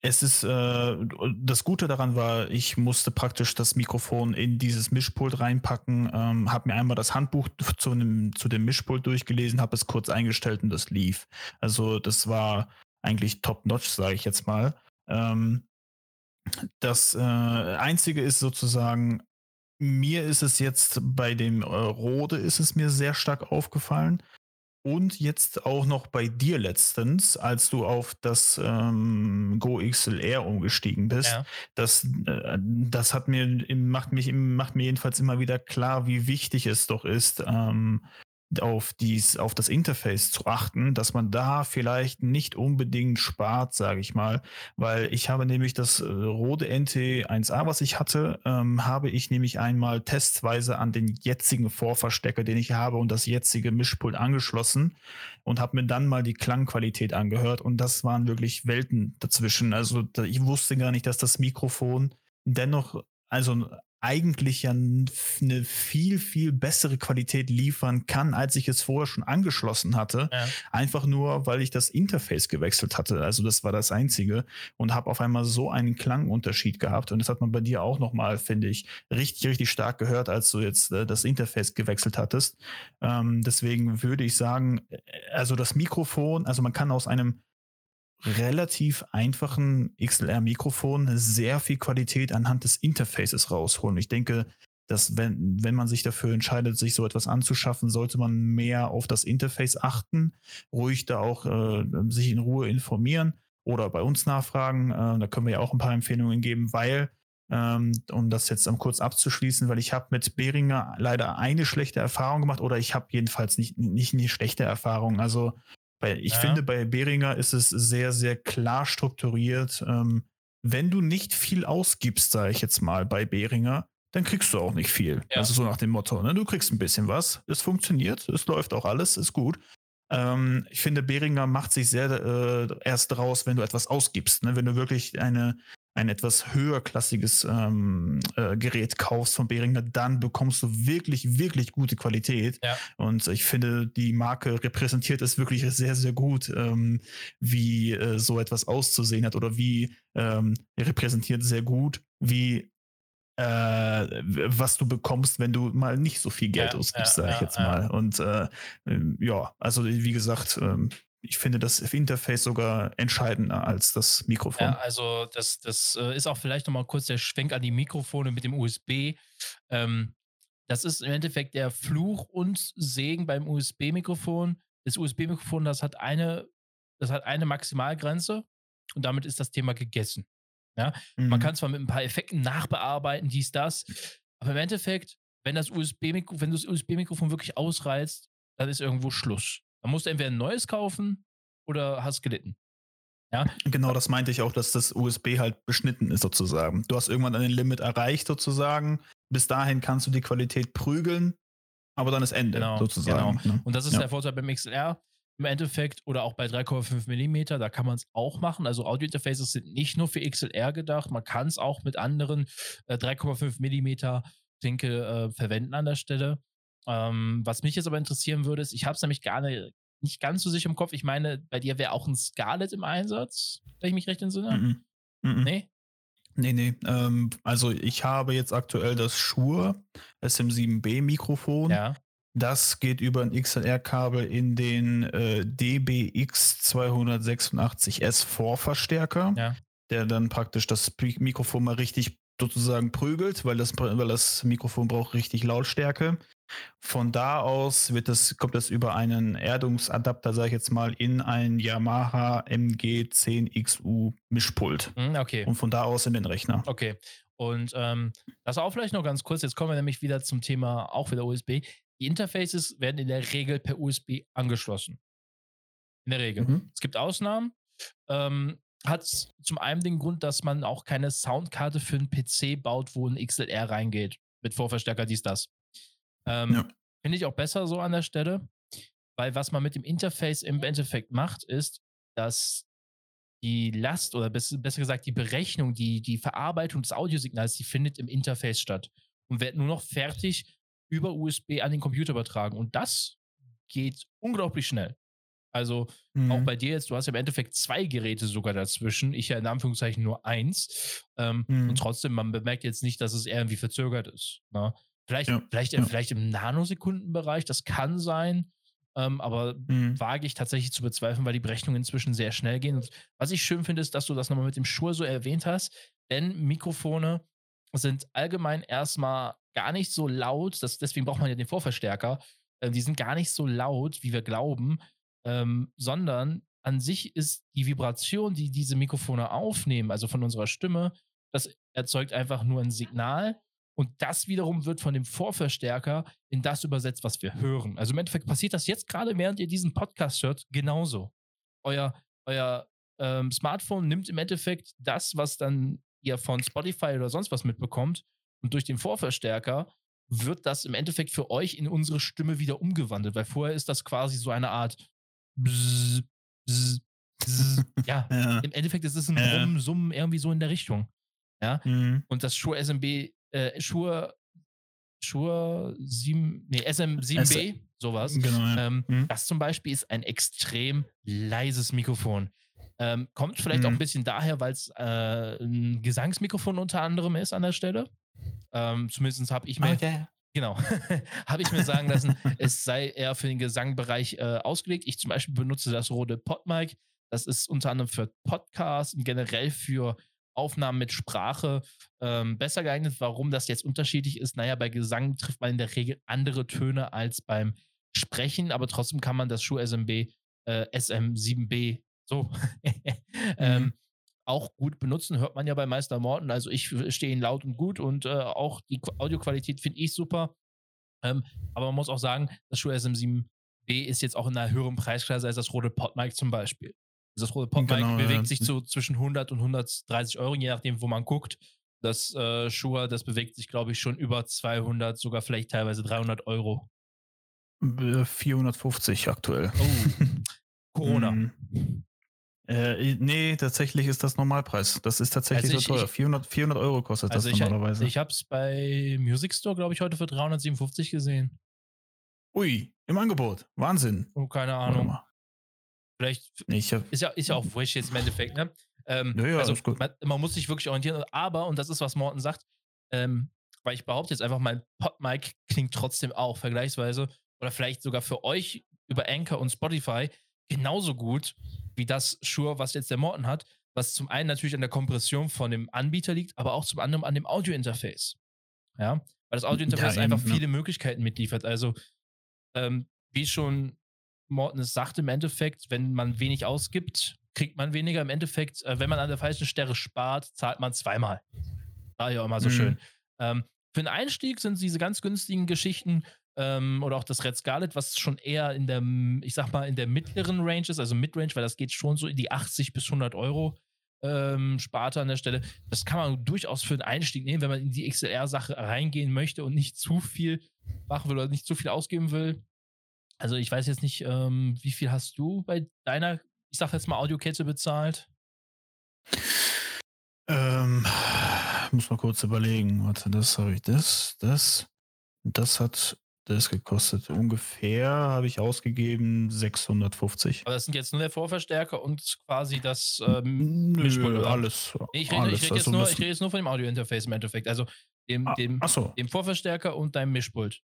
es ist, äh, das Gute daran war, ich musste praktisch das Mikrofon in dieses Mischpult reinpacken, ähm, habe mir einmal das Handbuch zu, einem, zu dem Mischpult durchgelesen, habe es kurz eingestellt und das lief. Also das war eigentlich top-notch, sage ich jetzt mal. Ähm, das äh, Einzige ist sozusagen, mir ist es jetzt bei dem äh, Rode ist es mir sehr stark aufgefallen. Und jetzt auch noch bei dir letztens, als du auf das ähm, Go XLR umgestiegen bist. Ja. Das, äh, das hat mir, macht, mich, macht mir jedenfalls immer wieder klar, wie wichtig es doch ist, ähm, auf, dies, auf das Interface zu achten, dass man da vielleicht nicht unbedingt spart, sage ich mal, weil ich habe nämlich das äh, Rode NT1A, was ich hatte, ähm, habe ich nämlich einmal testweise an den jetzigen Vorverstecker, den ich habe und das jetzige Mischpult angeschlossen und habe mir dann mal die Klangqualität angehört und das waren wirklich Welten dazwischen. Also ich wusste gar nicht, dass das Mikrofon dennoch also eigentlich ja eine viel, viel bessere Qualität liefern kann, als ich es vorher schon angeschlossen hatte. Ja. Einfach nur, weil ich das Interface gewechselt hatte. Also das war das Einzige und habe auf einmal so einen Klangunterschied gehabt. Und das hat man bei dir auch nochmal, finde ich, richtig, richtig stark gehört, als du jetzt äh, das Interface gewechselt hattest. Ähm, deswegen würde ich sagen, äh, also das Mikrofon, also man kann aus einem relativ einfachen XLR-Mikrofon sehr viel Qualität anhand des Interfaces rausholen. Ich denke, dass wenn, wenn man sich dafür entscheidet, sich so etwas anzuschaffen, sollte man mehr auf das Interface achten, ruhig da auch äh, sich in Ruhe informieren oder bei uns nachfragen. Äh, da können wir ja auch ein paar Empfehlungen geben, weil, ähm, um das jetzt kurz abzuschließen, weil ich habe mit Behringer leider eine schlechte Erfahrung gemacht oder ich habe jedenfalls nicht, nicht eine schlechte Erfahrung. Also weil ich ja. finde, bei Behringer ist es sehr, sehr klar strukturiert. Ähm, wenn du nicht viel ausgibst, sage ich jetzt mal, bei Behringer, dann kriegst du auch nicht viel. Ja. Also so nach dem Motto, ne? du kriegst ein bisschen was, es funktioniert, es läuft auch alles, ist gut. Ähm, ich finde, Behringer macht sich sehr äh, erst raus, wenn du etwas ausgibst. Ne? Wenn du wirklich eine, ein etwas höherklassiges ähm, äh, Gerät kaufst von Behringer, dann bekommst du wirklich, wirklich gute Qualität. Ja. Und ich finde, die Marke repräsentiert es wirklich sehr, sehr gut, ähm, wie äh, so etwas auszusehen hat oder wie ähm, repräsentiert sehr gut, wie äh, was du bekommst, wenn du mal nicht so viel Geld Ja, ausgibst, ja, sage ich jetzt mal. Und äh, ähm, ja, also wie gesagt, ähm, ich finde das Interface sogar entscheidender als das Mikrofon. Ja, also das, das äh, ist auch vielleicht nochmal kurz der Schwenk an die Mikrofone mit dem USB. Ähm, das ist im Endeffekt der Fluch und Segen beim USB-Mikrofon. Das USB-Mikrofon, das hat eine, das hat eine Maximalgrenze und damit ist das Thema gegessen. Man Mhm. kann zwar mit ein paar Effekten nachbearbeiten, dies, das, aber im Endeffekt, wenn das USB-Mikro, wenn du das USB-Mikrofon wirklich ausreizt, dann ist irgendwo Schluss. Dann musst du entweder ein neues kaufen oder hast gelitten. Genau, das meinte ich auch, dass das USB halt beschnitten ist sozusagen. Du hast irgendwann ein Limit erreicht sozusagen. Bis dahin kannst du die Qualität prügeln, aber dann ist Ende Genau, sozusagen. Ne? Und das ist Ja. der Vorteil beim XLR im Endeffekt oder auch bei 3,5 mm, da kann man es auch machen. Also Audio-Interfaces sind nicht nur für XLR gedacht, man kann es auch mit anderen äh, 3,5 mm Winkel äh, verwenden an der Stelle. Ähm, was mich jetzt aber interessieren würde, ist, ich habe es nämlich gar nicht, nicht ganz so sicher im Kopf. Ich meine, bei dir wäre auch ein Scarlett im Einsatz, wenn ich mich recht entsinne. Mhm. Mhm. Nee? Nee, nee. Ähm, also ich habe jetzt aktuell das Shure SM7B Mikrofon. Ja. Das geht über ein XLR-Kabel in den äh, DBX 286S Vorverstärker, Ja. der dann praktisch das Mikrofon mal richtig sozusagen prügelt, weil das, weil das Mikrofon braucht richtig Lautstärke. Von da aus wird das, kommt das über einen Erdungsadapter, sage ich jetzt mal, in ein Yamaha MG10XU Mischpult. Hm, okay. Und von da aus in den Rechner. Okay. Und ähm, das auch vielleicht noch ganz kurz. Jetzt kommen wir nämlich wieder zum Thema auch wieder USB. Die Interfaces werden in der Regel per USB angeschlossen. In der Regel. Mhm. Es gibt Ausnahmen. Ähm, hat zum einen den Grund, dass man auch keine Soundkarte für einen PC baut, wo ein XLR reingeht. Mit Vorverstärker, dies, das. Ähm, Ja. Finde ich auch besser so an der Stelle. Weil was man mit dem Interface im Endeffekt macht, ist, dass die Last oder bess- besser gesagt die Berechnung, die, die Verarbeitung des Audiosignals, die findet im Interface statt und wird nur noch fertig über USB an den Computer übertragen. Und das geht unglaublich schnell. Also auch Mhm. bei dir jetzt, du hast ja im Endeffekt zwei Geräte sogar dazwischen. Ich ja in Anführungszeichen nur eins. Ähm, Mhm. Und trotzdem, man bemerkt jetzt nicht, dass es irgendwie verzögert ist. Ne? Vielleicht, Ja, vielleicht, ja. vielleicht im Nanosekundenbereich, das kann sein. Ähm, aber Mhm. wage ich tatsächlich zu bezweifeln, weil die Berechnungen inzwischen sehr schnell gehen. Und was ich schön finde, ist, dass du das nochmal mit dem Shure so erwähnt hast, denn Mikrofone sind allgemein erstmal gar nicht so laut, das, deswegen braucht man ja den Vorverstärker. Äh, die sind gar nicht so laut, wie wir glauben, ähm, sondern an sich ist die Vibration, die diese Mikrofone aufnehmen, also von unserer Stimme, das erzeugt einfach nur ein Signal und das wiederum wird von dem Vorverstärker in das übersetzt, was wir hören. Also im Endeffekt passiert das jetzt gerade, während ihr diesen Podcast hört, genauso. Euer, euer ähm, Smartphone nimmt im Endeffekt das, was dann ihr von Spotify oder sonst was mitbekommt und durch den Vorverstärker wird das im Endeffekt für euch in unsere Stimme wieder umgewandelt, weil vorher ist das quasi so eine Art Bzz, Bzz, Bzz. ja, Ja. im Endeffekt ist es ein Ja. Summen irgendwie so in der Richtung. Ja, Mhm. und das Shure SMB, äh, Shure, Shure 7, nee, SM7B, sowas. Genau, ja. Ähm, Mhm. Das zum Beispiel ist ein extrem leises Mikrofon. Ähm, kommt vielleicht auch ein Mhm. bisschen daher, weil es äh, ein Gesangsmikrofon unter anderem ist an der Stelle. Ähm, zumindest habe ich mir, Okay. genau, habe ich mir sagen lassen, es sei eher für den Gesangbereich äh, ausgelegt. Ich zum Beispiel benutze das Rode PodMic. Das ist unter anderem für Podcasts und generell für Aufnahmen mit Sprache ähm, besser geeignet. Warum das jetzt unterschiedlich ist, naja, bei Gesang trifft man in der Regel andere Töne als beim Sprechen, aber trotzdem kann man das Shure SMB, äh, SM7B, so, ähm, auch gut benutzen. Hört man ja bei Meister Morten. Also ich stehe ihn laut und gut und äh, auch die Qu- Audioqualität finde ich super. Ähm, aber man muss auch sagen, das Shure SM7B ist jetzt auch in einer höheren Preisklasse als das Rode PodMic zum Beispiel. Das Rode PodMic Genau, bewegt ja. sich zu zwischen 100 und 130 Euro, je nachdem, wo man guckt. Das äh, Shure, das bewegt sich, glaube ich, schon über 200, sogar vielleicht teilweise 300 Euro. Äh, 450 aktuell. Oh, Corona. Mhm. Äh, nee, tatsächlich ist das Normalpreis. Das ist tatsächlich Also so ich- teuer. ich- 400, 400 Euro kostet Also das ich, normalerweise. ich habe es bei Music Store, glaube ich, heute für 357 gesehen. Ui, im Angebot. Wahnsinn. Oh, keine Ahnung. Vielleicht ich hab, ist ja, ist ja auch wurscht jetzt im Endeffekt, ne? Ähm, Ja, ja, also man, man muss sich wirklich orientieren, aber, und das ist, was Morten sagt, Ähm, weil ich behaupte jetzt einfach, mein Podmic klingt trotzdem auch vergleichsweise oder vielleicht sogar für euch über Anchor und Spotify genauso gut wie das Shure, was jetzt der Morton hat, was zum einen natürlich an der Kompression von dem Anbieter liegt, aber auch zum anderen an dem Audio-Interface. Ja, weil das Audio-Interface ja, einfach viele Möglichkeiten mitliefert. Also, ähm, wie schon Morton es sagt, im Endeffekt, wenn man wenig ausgibt, kriegt man weniger. Im Endeffekt, äh, wenn man an der falschen Stelle spart, zahlt man zweimal. War ja immer so mhm. schön. Ähm, für den Einstieg sind diese ganz günstigen Geschichten ähm, oder auch das Red Scarlet, was schon eher in der, ich sag mal, in der mittleren Range ist, also Midrange, weil das geht schon so in die 80 bis 100 Euro ähm, Sparte an der Stelle. Das kann man durchaus für den Einstieg nehmen, wenn man in die XLR-Sache reingehen möchte und nicht zu viel machen will oder nicht zu viel ausgeben will. Also ich weiß jetzt nicht, ähm, wie viel hast du bei deiner, ich sag jetzt mal, Audiokette bezahlt? Ähm, muss mal kurz überlegen. Warte, das habe ich, das, das, das hat das gekostet. Ungefähr habe ich ausgegeben 650. Aber das sind jetzt nur der Vorverstärker und quasi das ähm, Nö, Mischpult, alles. ich rede, alles. Ich rede, jetzt, also rede jetzt nur von dem Audio-Interface im Endeffekt. Also dem, ah, dem, so. dem Vorverstärker und deinem Mischpult.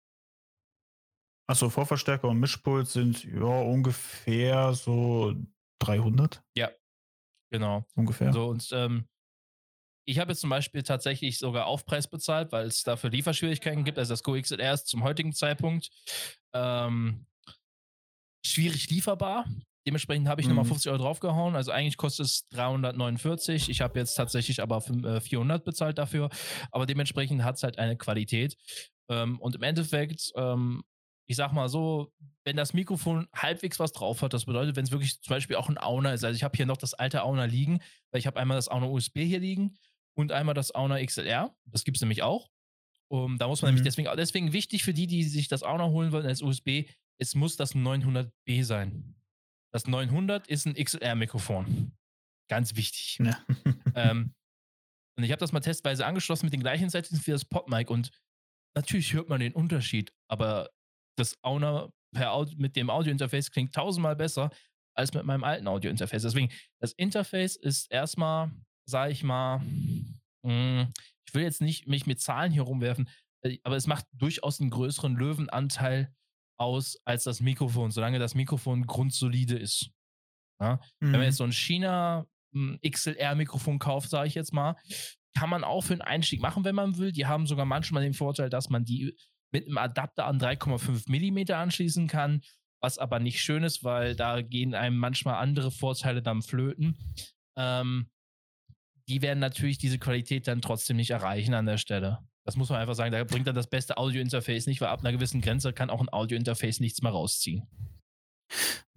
Achso, Vorverstärker und Mischpult sind ja ungefähr so 300. Ja, genau. Ungefähr. So, und ähm, ich habe jetzt zum Beispiel tatsächlich sogar Aufpreis bezahlt, weil es dafür Lieferschwierigkeiten gibt. Also das Go XLR ist zum heutigen Zeitpunkt ähm, schwierig lieferbar. Dementsprechend habe ich mhm. nochmal 50 Euro draufgehauen. Also eigentlich kostet es 349. Ich habe jetzt tatsächlich aber 400 äh, bezahlt dafür. Aber dementsprechend hat es halt eine Qualität. Ähm, und im Endeffekt, ähm, ich sag mal so, wenn das Mikrofon halbwegs was drauf hat, das bedeutet, wenn es wirklich zum Beispiel auch ein Auna ist. Also ich habe hier noch das alte Auna liegen, weil ich habe einmal das Auna USB hier liegen und einmal das Auna XLR. Das gibt es nämlich auch. Um, da muss man mhm. nämlich deswegen, deswegen wichtig für die, die sich das Auna holen wollen als USB, es muss das 900B sein. Das 900 ist ein XLR-Mikrofon. Ganz wichtig. Ja. ähm, und ich habe das mal testweise angeschlossen mit den gleichen Settings wie das Podmic und natürlich hört man den Unterschied, aber das Auna per mit dem Audio-Interface klingt tausendmal besser als mit meinem alten Audio-Interface. Deswegen, das Interface ist erstmal sage ich mal, mh, hm, ich will jetzt nicht mich mit Zahlen hier rumwerfen, äh, aber es macht durchaus einen größeren Löwenanteil aus als das Mikrofon, solange das Mikrofon grundsolide ist. Ja? Mhm. Wenn man mhm. jetzt so ein China hm, XLR-Mikrofon kauft, sage ich jetzt mal, kann man auch für einen Einstieg machen, wenn man will. Die haben sogar manchmal den Vorteil, dass man die mit einem Adapter an 3,5 mm anschließen kann, was aber nicht schön ist, weil da gehen einem manchmal andere Vorteile dann flöten. Ähm, die werden natürlich diese Qualität dann trotzdem nicht erreichen an der Stelle. Das muss man einfach sagen. Da bringt dann das beste Audio-Interface nicht, weil ab einer gewissen Grenze kann auch ein Audio-Interface nichts mehr rausziehen.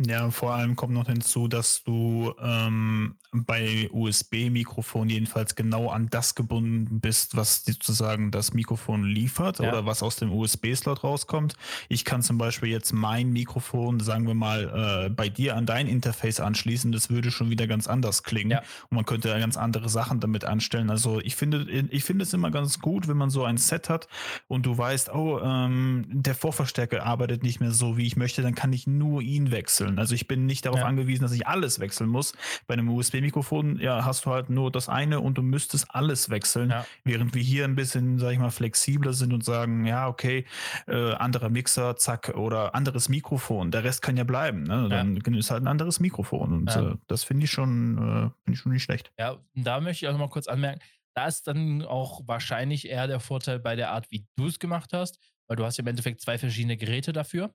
Ja, vor allem kommt noch hinzu, dass du ähm, bei USB-Mikrofon jedenfalls genau an das gebunden bist, was sozusagen das Mikrofon liefert ja. oder was aus dem USB-Slot rauskommt. Ich kann zum Beispiel jetzt mein Mikrofon, sagen wir mal, äh, bei dir an dein Interface anschließen. Das würde schon wieder ganz anders klingen. Ja. Und man könnte ja ganz andere Sachen damit anstellen. Also ich finde, ich finde es immer ganz gut, wenn man so ein Set hat und du weißt, oh, ähm, der Vorverstärker arbeitet nicht mehr so, wie ich möchte, dann kann ich nur ihn wechseln wechseln. Also ich bin nicht darauf ja. angewiesen, dass ich alles wechseln muss. Bei einem USB-Mikrofon ja, hast du halt nur das eine und du müsstest alles wechseln, ja. während wir hier ein bisschen, sag ich mal, flexibler sind und sagen, ja, okay, äh, anderer Mixer, zack, oder anderes Mikrofon. Der Rest kann ja bleiben. Ne? Dann ja. ist halt ein anderes Mikrofon. Und äh, das finde ich schon, äh, finde ich schon nicht schlecht. Ja, da möchte ich auch noch mal kurz anmerken, da ist dann auch wahrscheinlich eher der Vorteil bei der Art, wie du es gemacht hast, weil du hast im Endeffekt zwei verschiedene Geräte dafür.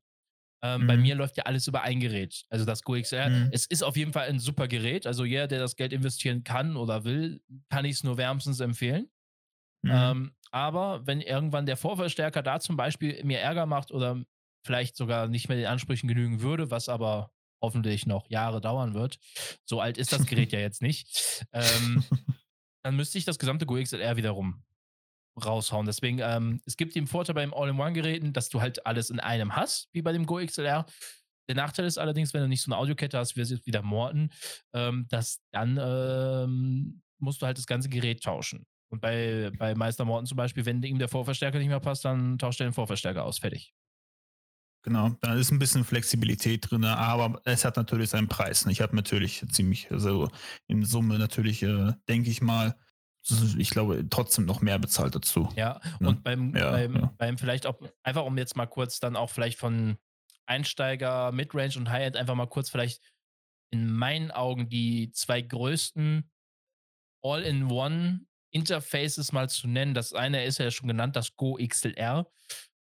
Ähm, mhm. Bei mir läuft ja alles über ein Gerät. Also das GoXR. Mhm. Es ist auf jeden Fall ein super Gerät. Also jeder, der das Geld investieren kann oder will, kann ich es nur wärmstens empfehlen. Mhm. Ähm, aber wenn irgendwann der Vorverstärker da zum Beispiel mir Ärger macht oder vielleicht sogar nicht mehr den Ansprüchen genügen würde, was aber hoffentlich noch Jahre dauern wird, so alt ist das Gerät ja jetzt nicht, ähm, dann müsste ich das gesamte GoXLR wiederum raushauen. Deswegen, ähm, es gibt den Vorteil beim All-in-One-Geräten, dass du halt alles in einem hast, wie bei dem Go XLR. Der Nachteil ist allerdings, wenn du nicht so eine Audiokette hast, wie jetzt wieder Morten, ähm, dass dann ähm, musst du halt das ganze Gerät tauschen. Und bei, bei Meister Morten zum Beispiel, wenn ihm der Vorverstärker nicht mehr passt, dann tauscht er den Vorverstärker aus. Fertig. Genau, da ist ein bisschen Flexibilität drin, aber es hat natürlich seinen Preis. Ich habe natürlich ziemlich, also in Summe natürlich, äh, denke ich mal, ich glaube, trotzdem noch mehr bezahlt dazu. Ja, ne? und beim, ja, beim, ja. beim vielleicht auch, einfach um jetzt mal kurz dann auch vielleicht von Einsteiger, Midrange und High-End einfach mal kurz vielleicht in meinen Augen die zwei größten All-in-One Interfaces mal zu nennen. Das eine ist ja schon genannt, das Go XLR.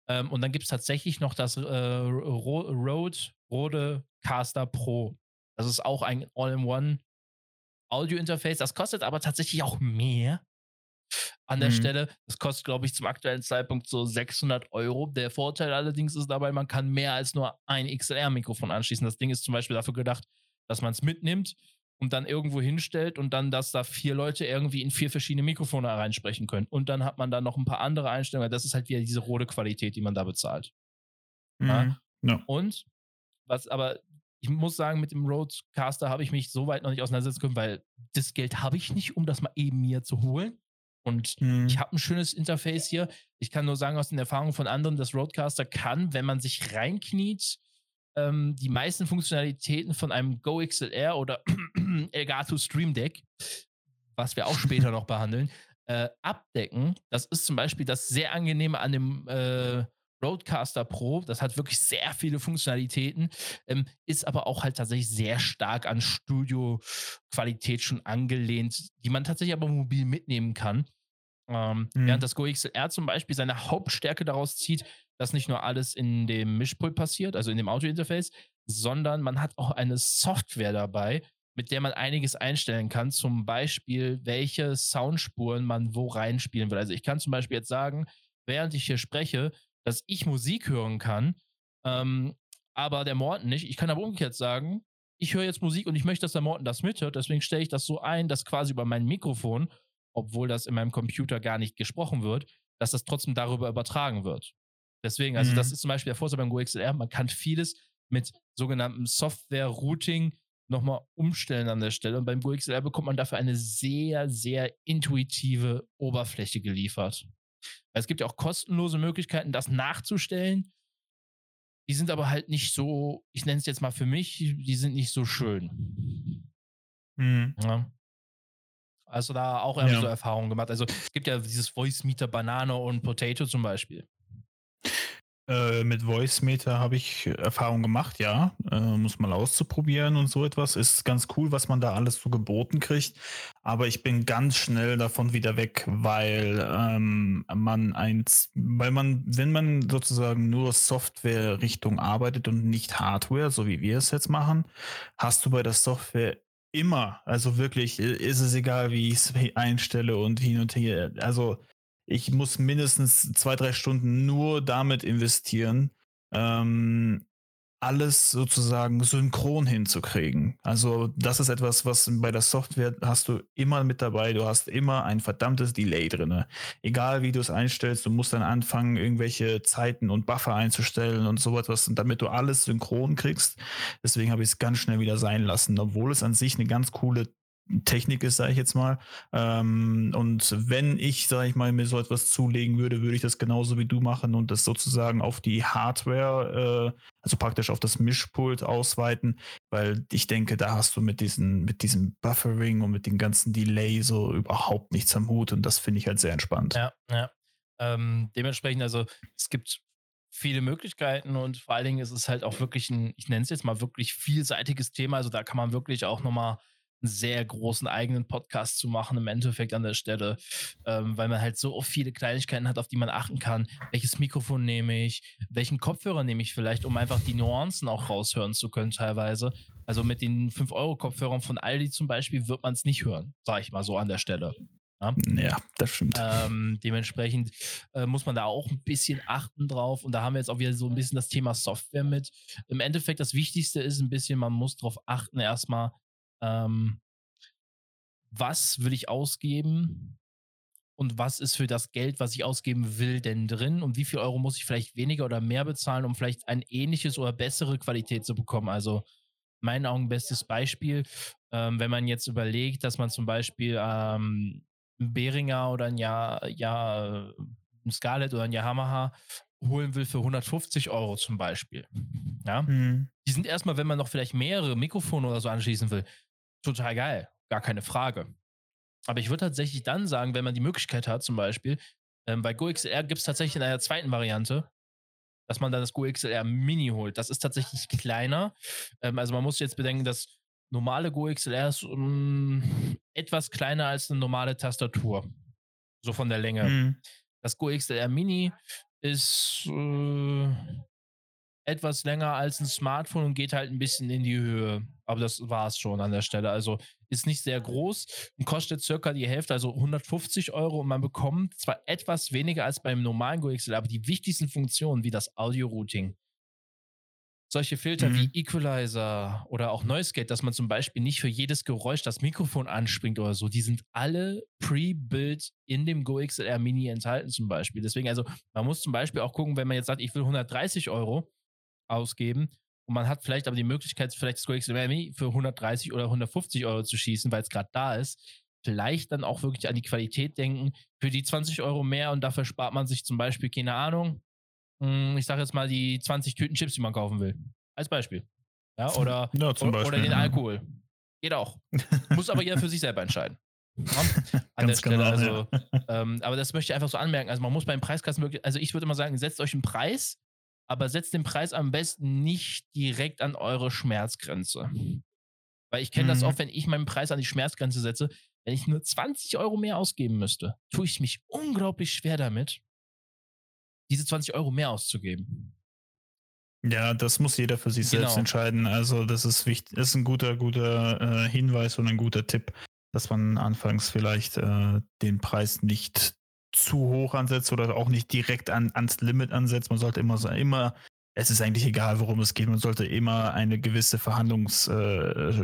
Ähm, und dann gibt es tatsächlich noch das äh, Rode, Rode Caster Pro. Das ist auch ein All-in-One Audio-Interface. Das kostet aber tatsächlich auch mehr an der mhm. Stelle. Das kostet, glaube ich, zum aktuellen Zeitpunkt so 600 Euro. Der Vorteil allerdings ist dabei, man kann mehr als nur ein XLR-Mikrofon anschließen. Das Ding ist zum Beispiel dafür gedacht, dass man es mitnimmt und dann irgendwo hinstellt und dann, dass da vier Leute irgendwie in vier verschiedene Mikrofone reinsprechen können. Und dann hat man da noch ein paar andere Einstellungen. Das ist halt wieder diese rote Qualität, die man da bezahlt. Mhm. Ja? Ja. Und was aber ich muss sagen, mit dem Roadcaster habe ich mich so weit noch nicht auseinandersetzen können, weil das Geld habe ich nicht, um das mal eben mir zu holen. Und mhm. ich habe ein schönes Interface hier. Ich kann nur sagen, aus den Erfahrungen von anderen, das Roadcaster kann, wenn man sich reinkniet, ähm, die meisten Funktionalitäten von einem Go XLR oder Elgato Stream Deck, was wir auch später noch behandeln, äh, abdecken. Das ist zum Beispiel das sehr angenehme an dem äh, Roadcaster Pro. Das hat wirklich sehr viele Funktionalitäten, ähm, ist aber auch halt tatsächlich sehr stark an Studio-Qualität schon angelehnt, die man tatsächlich aber mobil mitnehmen kann. Ähm, mhm. Während das Go XLR zum Beispiel seine Hauptstärke daraus zieht, dass nicht nur alles in dem Mischpult passiert, also in dem Audio-Interface, sondern man hat auch eine Software dabei, mit der man einiges einstellen kann. Zum Beispiel, welche Soundspuren man wo reinspielen will. Also ich kann zum Beispiel jetzt sagen, während ich hier spreche, dass ich Musik hören kann, ähm, aber der Morten nicht. Ich kann aber umgekehrt sagen, ich höre jetzt Musik und ich möchte, dass der Morten das mithört. Deswegen stelle ich das so ein, dass quasi über mein Mikrofon, obwohl das in meinem Computer gar nicht gesprochen wird, dass das trotzdem darüber übertragen wird. Deswegen, also mhm. das ist zum Beispiel der Vorteil beim GoXLR. Man kann vieles mit sogenanntem Software-Routing nochmal umstellen an der Stelle. Und beim GoXLR bekommt man dafür eine sehr, sehr intuitive Oberfläche geliefert. Es gibt ja auch kostenlose Möglichkeiten, das nachzustellen. Die sind aber halt nicht so, ich nenne es jetzt mal für mich, die sind nicht so schön. Mhm. Ja. Also da auch irgendwie ja. so Erfahrungen gemacht. Also es gibt ja dieses Voice Meter Banane und Potato zum Beispiel. Äh, mit Voice-Meter habe ich Erfahrung gemacht, ja. Äh, muss mal auszuprobieren und so etwas. Ist ganz cool, was man da alles so geboten kriegt. Aber ich bin ganz schnell davon wieder weg, weil ähm, man eins, weil man, wenn man sozusagen nur Software-Richtung arbeitet und nicht Hardware, so wie wir es jetzt machen, hast du bei der Software immer, also wirklich, ist es egal, wie ich es einstelle und hin und her. Also ich muss mindestens zwei, drei Stunden nur damit investieren, ähm, alles sozusagen synchron hinzukriegen. Also das ist etwas, was bei der Software hast du immer mit dabei. Du hast immer ein verdammtes Delay drin. Egal wie du es einstellst, du musst dann anfangen, irgendwelche Zeiten und Buffer einzustellen und so etwas, damit du alles synchron kriegst. Deswegen habe ich es ganz schnell wieder sein lassen, obwohl es an sich eine ganz coole Technik ist, sage ich jetzt mal. Ähm, und wenn ich, sage ich mal, mir so etwas zulegen würde, würde ich das genauso wie du machen und das sozusagen auf die Hardware, äh, also praktisch auf das Mischpult ausweiten, weil ich denke, da hast du mit diesen, mit diesem Buffering und mit dem ganzen Delay so überhaupt nichts am Hut und das finde ich halt sehr entspannt. Ja, ja. Ähm, dementsprechend, also es gibt viele Möglichkeiten und vor allen Dingen ist es halt auch wirklich ein, ich nenne es jetzt mal wirklich vielseitiges Thema. Also da kann man wirklich auch nochmal einen sehr großen eigenen Podcast zu machen, im Endeffekt an der Stelle, ähm, weil man halt so viele Kleinigkeiten hat, auf die man achten kann. Welches Mikrofon nehme ich? Welchen Kopfhörer nehme ich vielleicht, um einfach die Nuancen auch raushören zu können, teilweise. Also mit den 5-Euro-Kopfhörern von Aldi zum Beispiel wird man es nicht hören, sage ich mal so an der Stelle. Ja, ja das stimmt. Ähm, dementsprechend äh, muss man da auch ein bisschen achten drauf. Und da haben wir jetzt auch wieder so ein bisschen das Thema Software mit. Im Endeffekt, das Wichtigste ist ein bisschen, man muss darauf achten, erstmal, ähm, was will ich ausgeben und was ist für das Geld, was ich ausgeben will, denn drin und wie viel Euro muss ich vielleicht weniger oder mehr bezahlen, um vielleicht ein ähnliches oder bessere Qualität zu bekommen. Also meinen Augen bestes Beispiel, ähm, wenn man jetzt überlegt, dass man zum Beispiel ähm, ein Behringer oder ein ja, ja, ein Scarlett oder ein Yamaha holen will für 150 Euro zum Beispiel. Ja, mhm. die sind erstmal, wenn man noch vielleicht mehrere Mikrofone oder so anschließen will, total geil, gar keine Frage. Aber ich würde tatsächlich dann sagen, wenn man die Möglichkeit hat, zum Beispiel, ähm, bei GoXLR gibt es tatsächlich in einer zweiten Variante, dass man dann das GoXLR Mini holt. Das ist tatsächlich kleiner. Ähm, also man muss jetzt bedenken, dass normale GoXLR ist um, etwas kleiner als eine normale Tastatur. So von der Länge. Mhm. Das GoXLR Mini ist äh, etwas länger als ein Smartphone und geht halt ein bisschen in die Höhe. Aber das war es schon an der Stelle. Also ist nicht sehr groß und kostet circa die Hälfte, also 150 Euro. Und man bekommt zwar etwas weniger als beim normalen GoXLR, aber die wichtigsten Funktionen wie das Audio-Routing, solche Filter mhm. wie Equalizer oder auch Noise Gate, dass man zum Beispiel nicht für jedes Geräusch das Mikrofon anspringt oder so, die sind alle pre-built in dem Go XLR Mini enthalten zum Beispiel. Deswegen, also man muss zum Beispiel auch gucken, wenn man jetzt sagt, ich will 130 Euro ausgeben und man hat vielleicht aber die Möglichkeit, vielleicht Go XLR Mini für 130 oder 150 Euro zu schießen, weil es gerade da ist, vielleicht dann auch wirklich an die Qualität denken. Für die 20 Euro mehr und dafür spart man sich zum Beispiel, keine Ahnung, hm, ich sage jetzt mal die 20 Tüten Chips, die man kaufen will. Als Beispiel. Ja, oder, ja, Beispiel, oder den Alkohol. Geht auch. Muss aber jeder für sich selber entscheiden. Ja, an der Stelle. Genau, also, ja. ähm, aber das möchte ich einfach so anmerken. Also man muss beim Preiskasten wirklich, also ich würde immer sagen, setzt euch einen Preis, aber setzt den Preis am besten nicht direkt an eure Schmerzgrenze. Weil ich kenne mhm. das auch, wenn ich meinen Preis an die Schmerzgrenze setze, wenn ich nur 20 Euro mehr ausgeben müsste, tue ich mich unglaublich schwer damit, diese 20 Euro mehr auszugeben. Ja, das muss jeder für sich genau. selbst entscheiden. Also das ist wichtig, ist ein guter, guter äh, Hinweis und ein guter Tipp, dass man anfangs vielleicht äh, den Preis nicht zu hoch ansetzt oder auch nicht direkt an, ans Limit ansetzt. Man sollte immer, immer es ist eigentlich egal, worum es geht. Man sollte immer eine gewisse Verhandlungs, äh,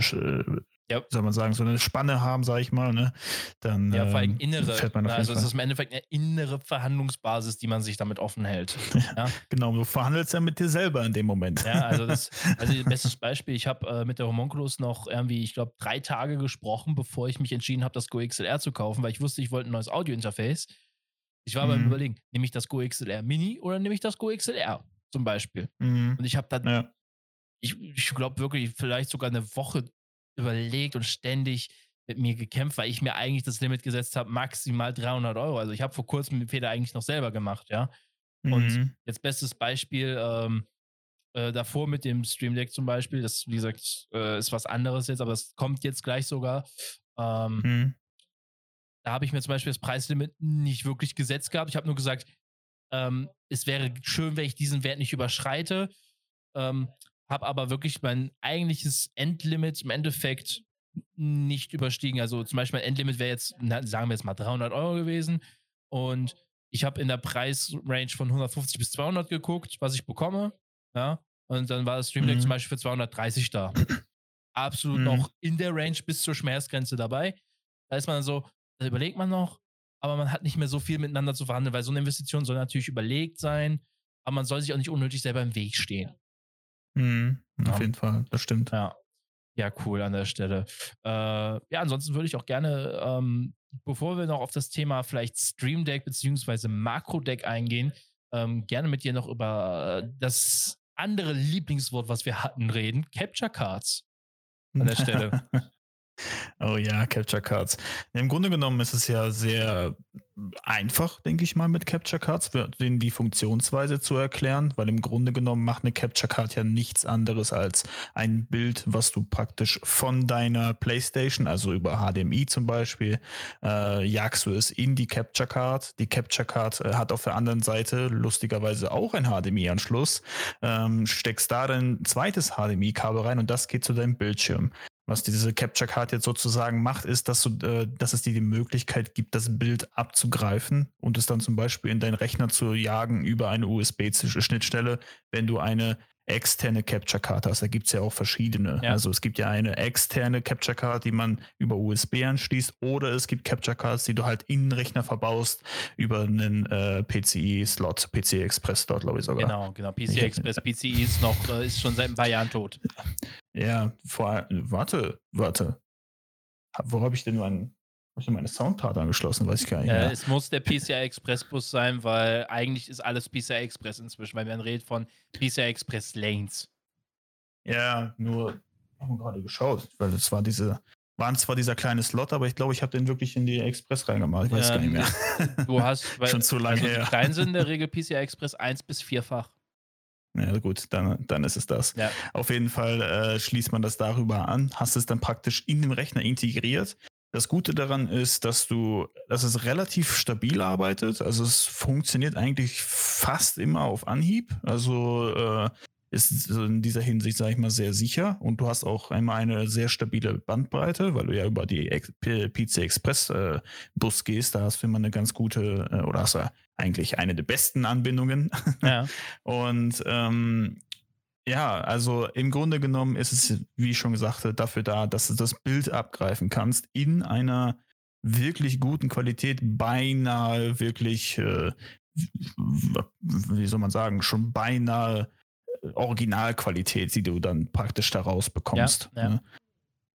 ja. soll man sagen, so eine Spanne haben, sage ich mal, ne? Dann ja, vor allem ähm, innere, fährt man also es ist im Endeffekt eine innere Verhandlungsbasis, die man sich damit offen hält. Ja? genau, du verhandelst ja mit dir selber in dem Moment. Ja, also das, also bestes Beispiel, ich habe äh, mit der Homunculus noch irgendwie, ich glaube, drei Tage gesprochen, bevor ich mich entschieden habe, das Go XLR zu kaufen, weil ich wusste, ich wollte ein neues Audio-Interface. Ich war mhm. beim Überlegen, nehme ich das Go XLR Mini oder nehme ich das Go XLR zum Beispiel? Mhm. Und ich habe dann ja ich, ich glaube wirklich, vielleicht sogar eine Woche überlegt und ständig mit mir gekämpft, weil ich mir eigentlich das Limit gesetzt habe, maximal 300 Euro. Also ich habe vor kurzem den Fehler eigentlich noch selber gemacht, ja. Und mhm. jetzt bestes Beispiel, ähm, äh, davor mit dem Stream Deck zum Beispiel, das, wie gesagt, äh, ist was anderes jetzt, aber es kommt jetzt gleich sogar. Ähm, mhm. Da habe ich mir zum Beispiel das Preislimit nicht wirklich gesetzt gehabt. Ich habe nur gesagt, ähm, es wäre schön, wenn ich diesen Wert nicht überschreite. Ähm, habe aber wirklich mein eigentliches Endlimit im Endeffekt nicht überstiegen. Also zum Beispiel mein Endlimit wäre jetzt, sagen wir jetzt mal 300 Euro gewesen und ich habe in der Preisrange von 150 bis 200 geguckt, was ich bekomme, ja, und dann war das Stream Deck mhm. zum Beispiel für 230 da. Absolut mhm. noch in der Range bis zur Schmerzgrenze dabei. Da ist man so, da überlegt man noch, aber man hat nicht mehr so viel miteinander zu verhandeln, weil so eine Investition soll natürlich überlegt sein, aber man soll sich auch nicht unnötig selber im Weg stehen. Mhm, auf ja. jeden Fall, das stimmt. Ja. Ja, cool an der Stelle. Äh, ja, ansonsten würde ich auch gerne, ähm, bevor wir noch auf das Thema vielleicht Stream Deck beziehungsweise Makro Deck eingehen, ähm, gerne mit dir noch über das andere Lieblingswort, was wir hatten, reden: Capture Cards. An der Stelle. Oh ja, Capture Cards. Im Grunde genommen ist es ja sehr einfach, denke ich mal, mit Capture Cards, denen die Funktionsweise zu erklären, weil im Grunde genommen macht eine Capture Card ja nichts anderes als ein Bild, was du praktisch von deiner PlayStation, also über HDMI zum Beispiel, äh, jagst du es in die Capture Card. Die Capture Card äh, hat auf der anderen Seite lustigerweise auch einen HDMI-Anschluss, ähm, steckst da ein zweites HDMI-Kabel rein und das geht zu deinem Bildschirm. Was diese Capture Card jetzt sozusagen macht, ist, dass, du, äh, dass es dir die Möglichkeit gibt, das Bild abzugreifen und es dann zum Beispiel in deinen Rechner zu jagen über eine USB-Schnittstelle, wenn du eine externe Capture Card hast. Da gibt es ja auch verschiedene. Ja. Also es gibt ja eine externe Capture Card, die man über USB anschließt, oder es gibt Capture Cards, die du halt in den Rechner verbaust über einen äh, PCI-Slot, PCI Express-Slot, glaube ich sogar. Genau, genau. PCI Express, PCI ist noch, äh, ist schon seit ein paar Jahren tot. Ja, vor, warte, warte. Wo habe ich denn meinen habe ich meine Soundcard angeschlossen? Weiß ich gar nicht. Äh, es muss der PCI Express Bus sein, weil eigentlich ist alles PCI Express inzwischen, weil man redet von PCI Express Lanes. Ja, nur haben wir gerade geschaut, weil es war diese waren zwar dieser kleine Slot, aber ich glaube, ich habe den wirklich in die Express reingemacht. Ich weiß ähm, gar nicht mehr. Du hast weil, schon zu lange also her. Die kleinen sind in der Regel PCI Express 1 bis 4-fach. Ja, gut, dann, dann ist es das. Ja. Auf jeden Fall äh, schließt man das darüber an, hast es dann praktisch in dem Rechner integriert. Das Gute daran ist, dass du, dass es relativ stabil arbeitet. Also es funktioniert eigentlich fast immer auf Anhieb. Also äh, ist in dieser Hinsicht, sage ich mal, sehr sicher. Und du hast auch einmal eine sehr stabile Bandbreite, weil du ja über die PC Express äh, Bus gehst. Da hast du immer eine ganz gute, äh, oder hast du eigentlich eine der besten Anbindungen. Ja. Und ähm, ja, also im Grunde genommen ist es, wie ich schon gesagt habe, dafür da, dass du das Bild abgreifen kannst in einer wirklich guten Qualität, beinahe wirklich, äh, wie soll man sagen, schon beinahe Originalqualität, die du dann praktisch daraus bekommst. Ja, ja. Ne?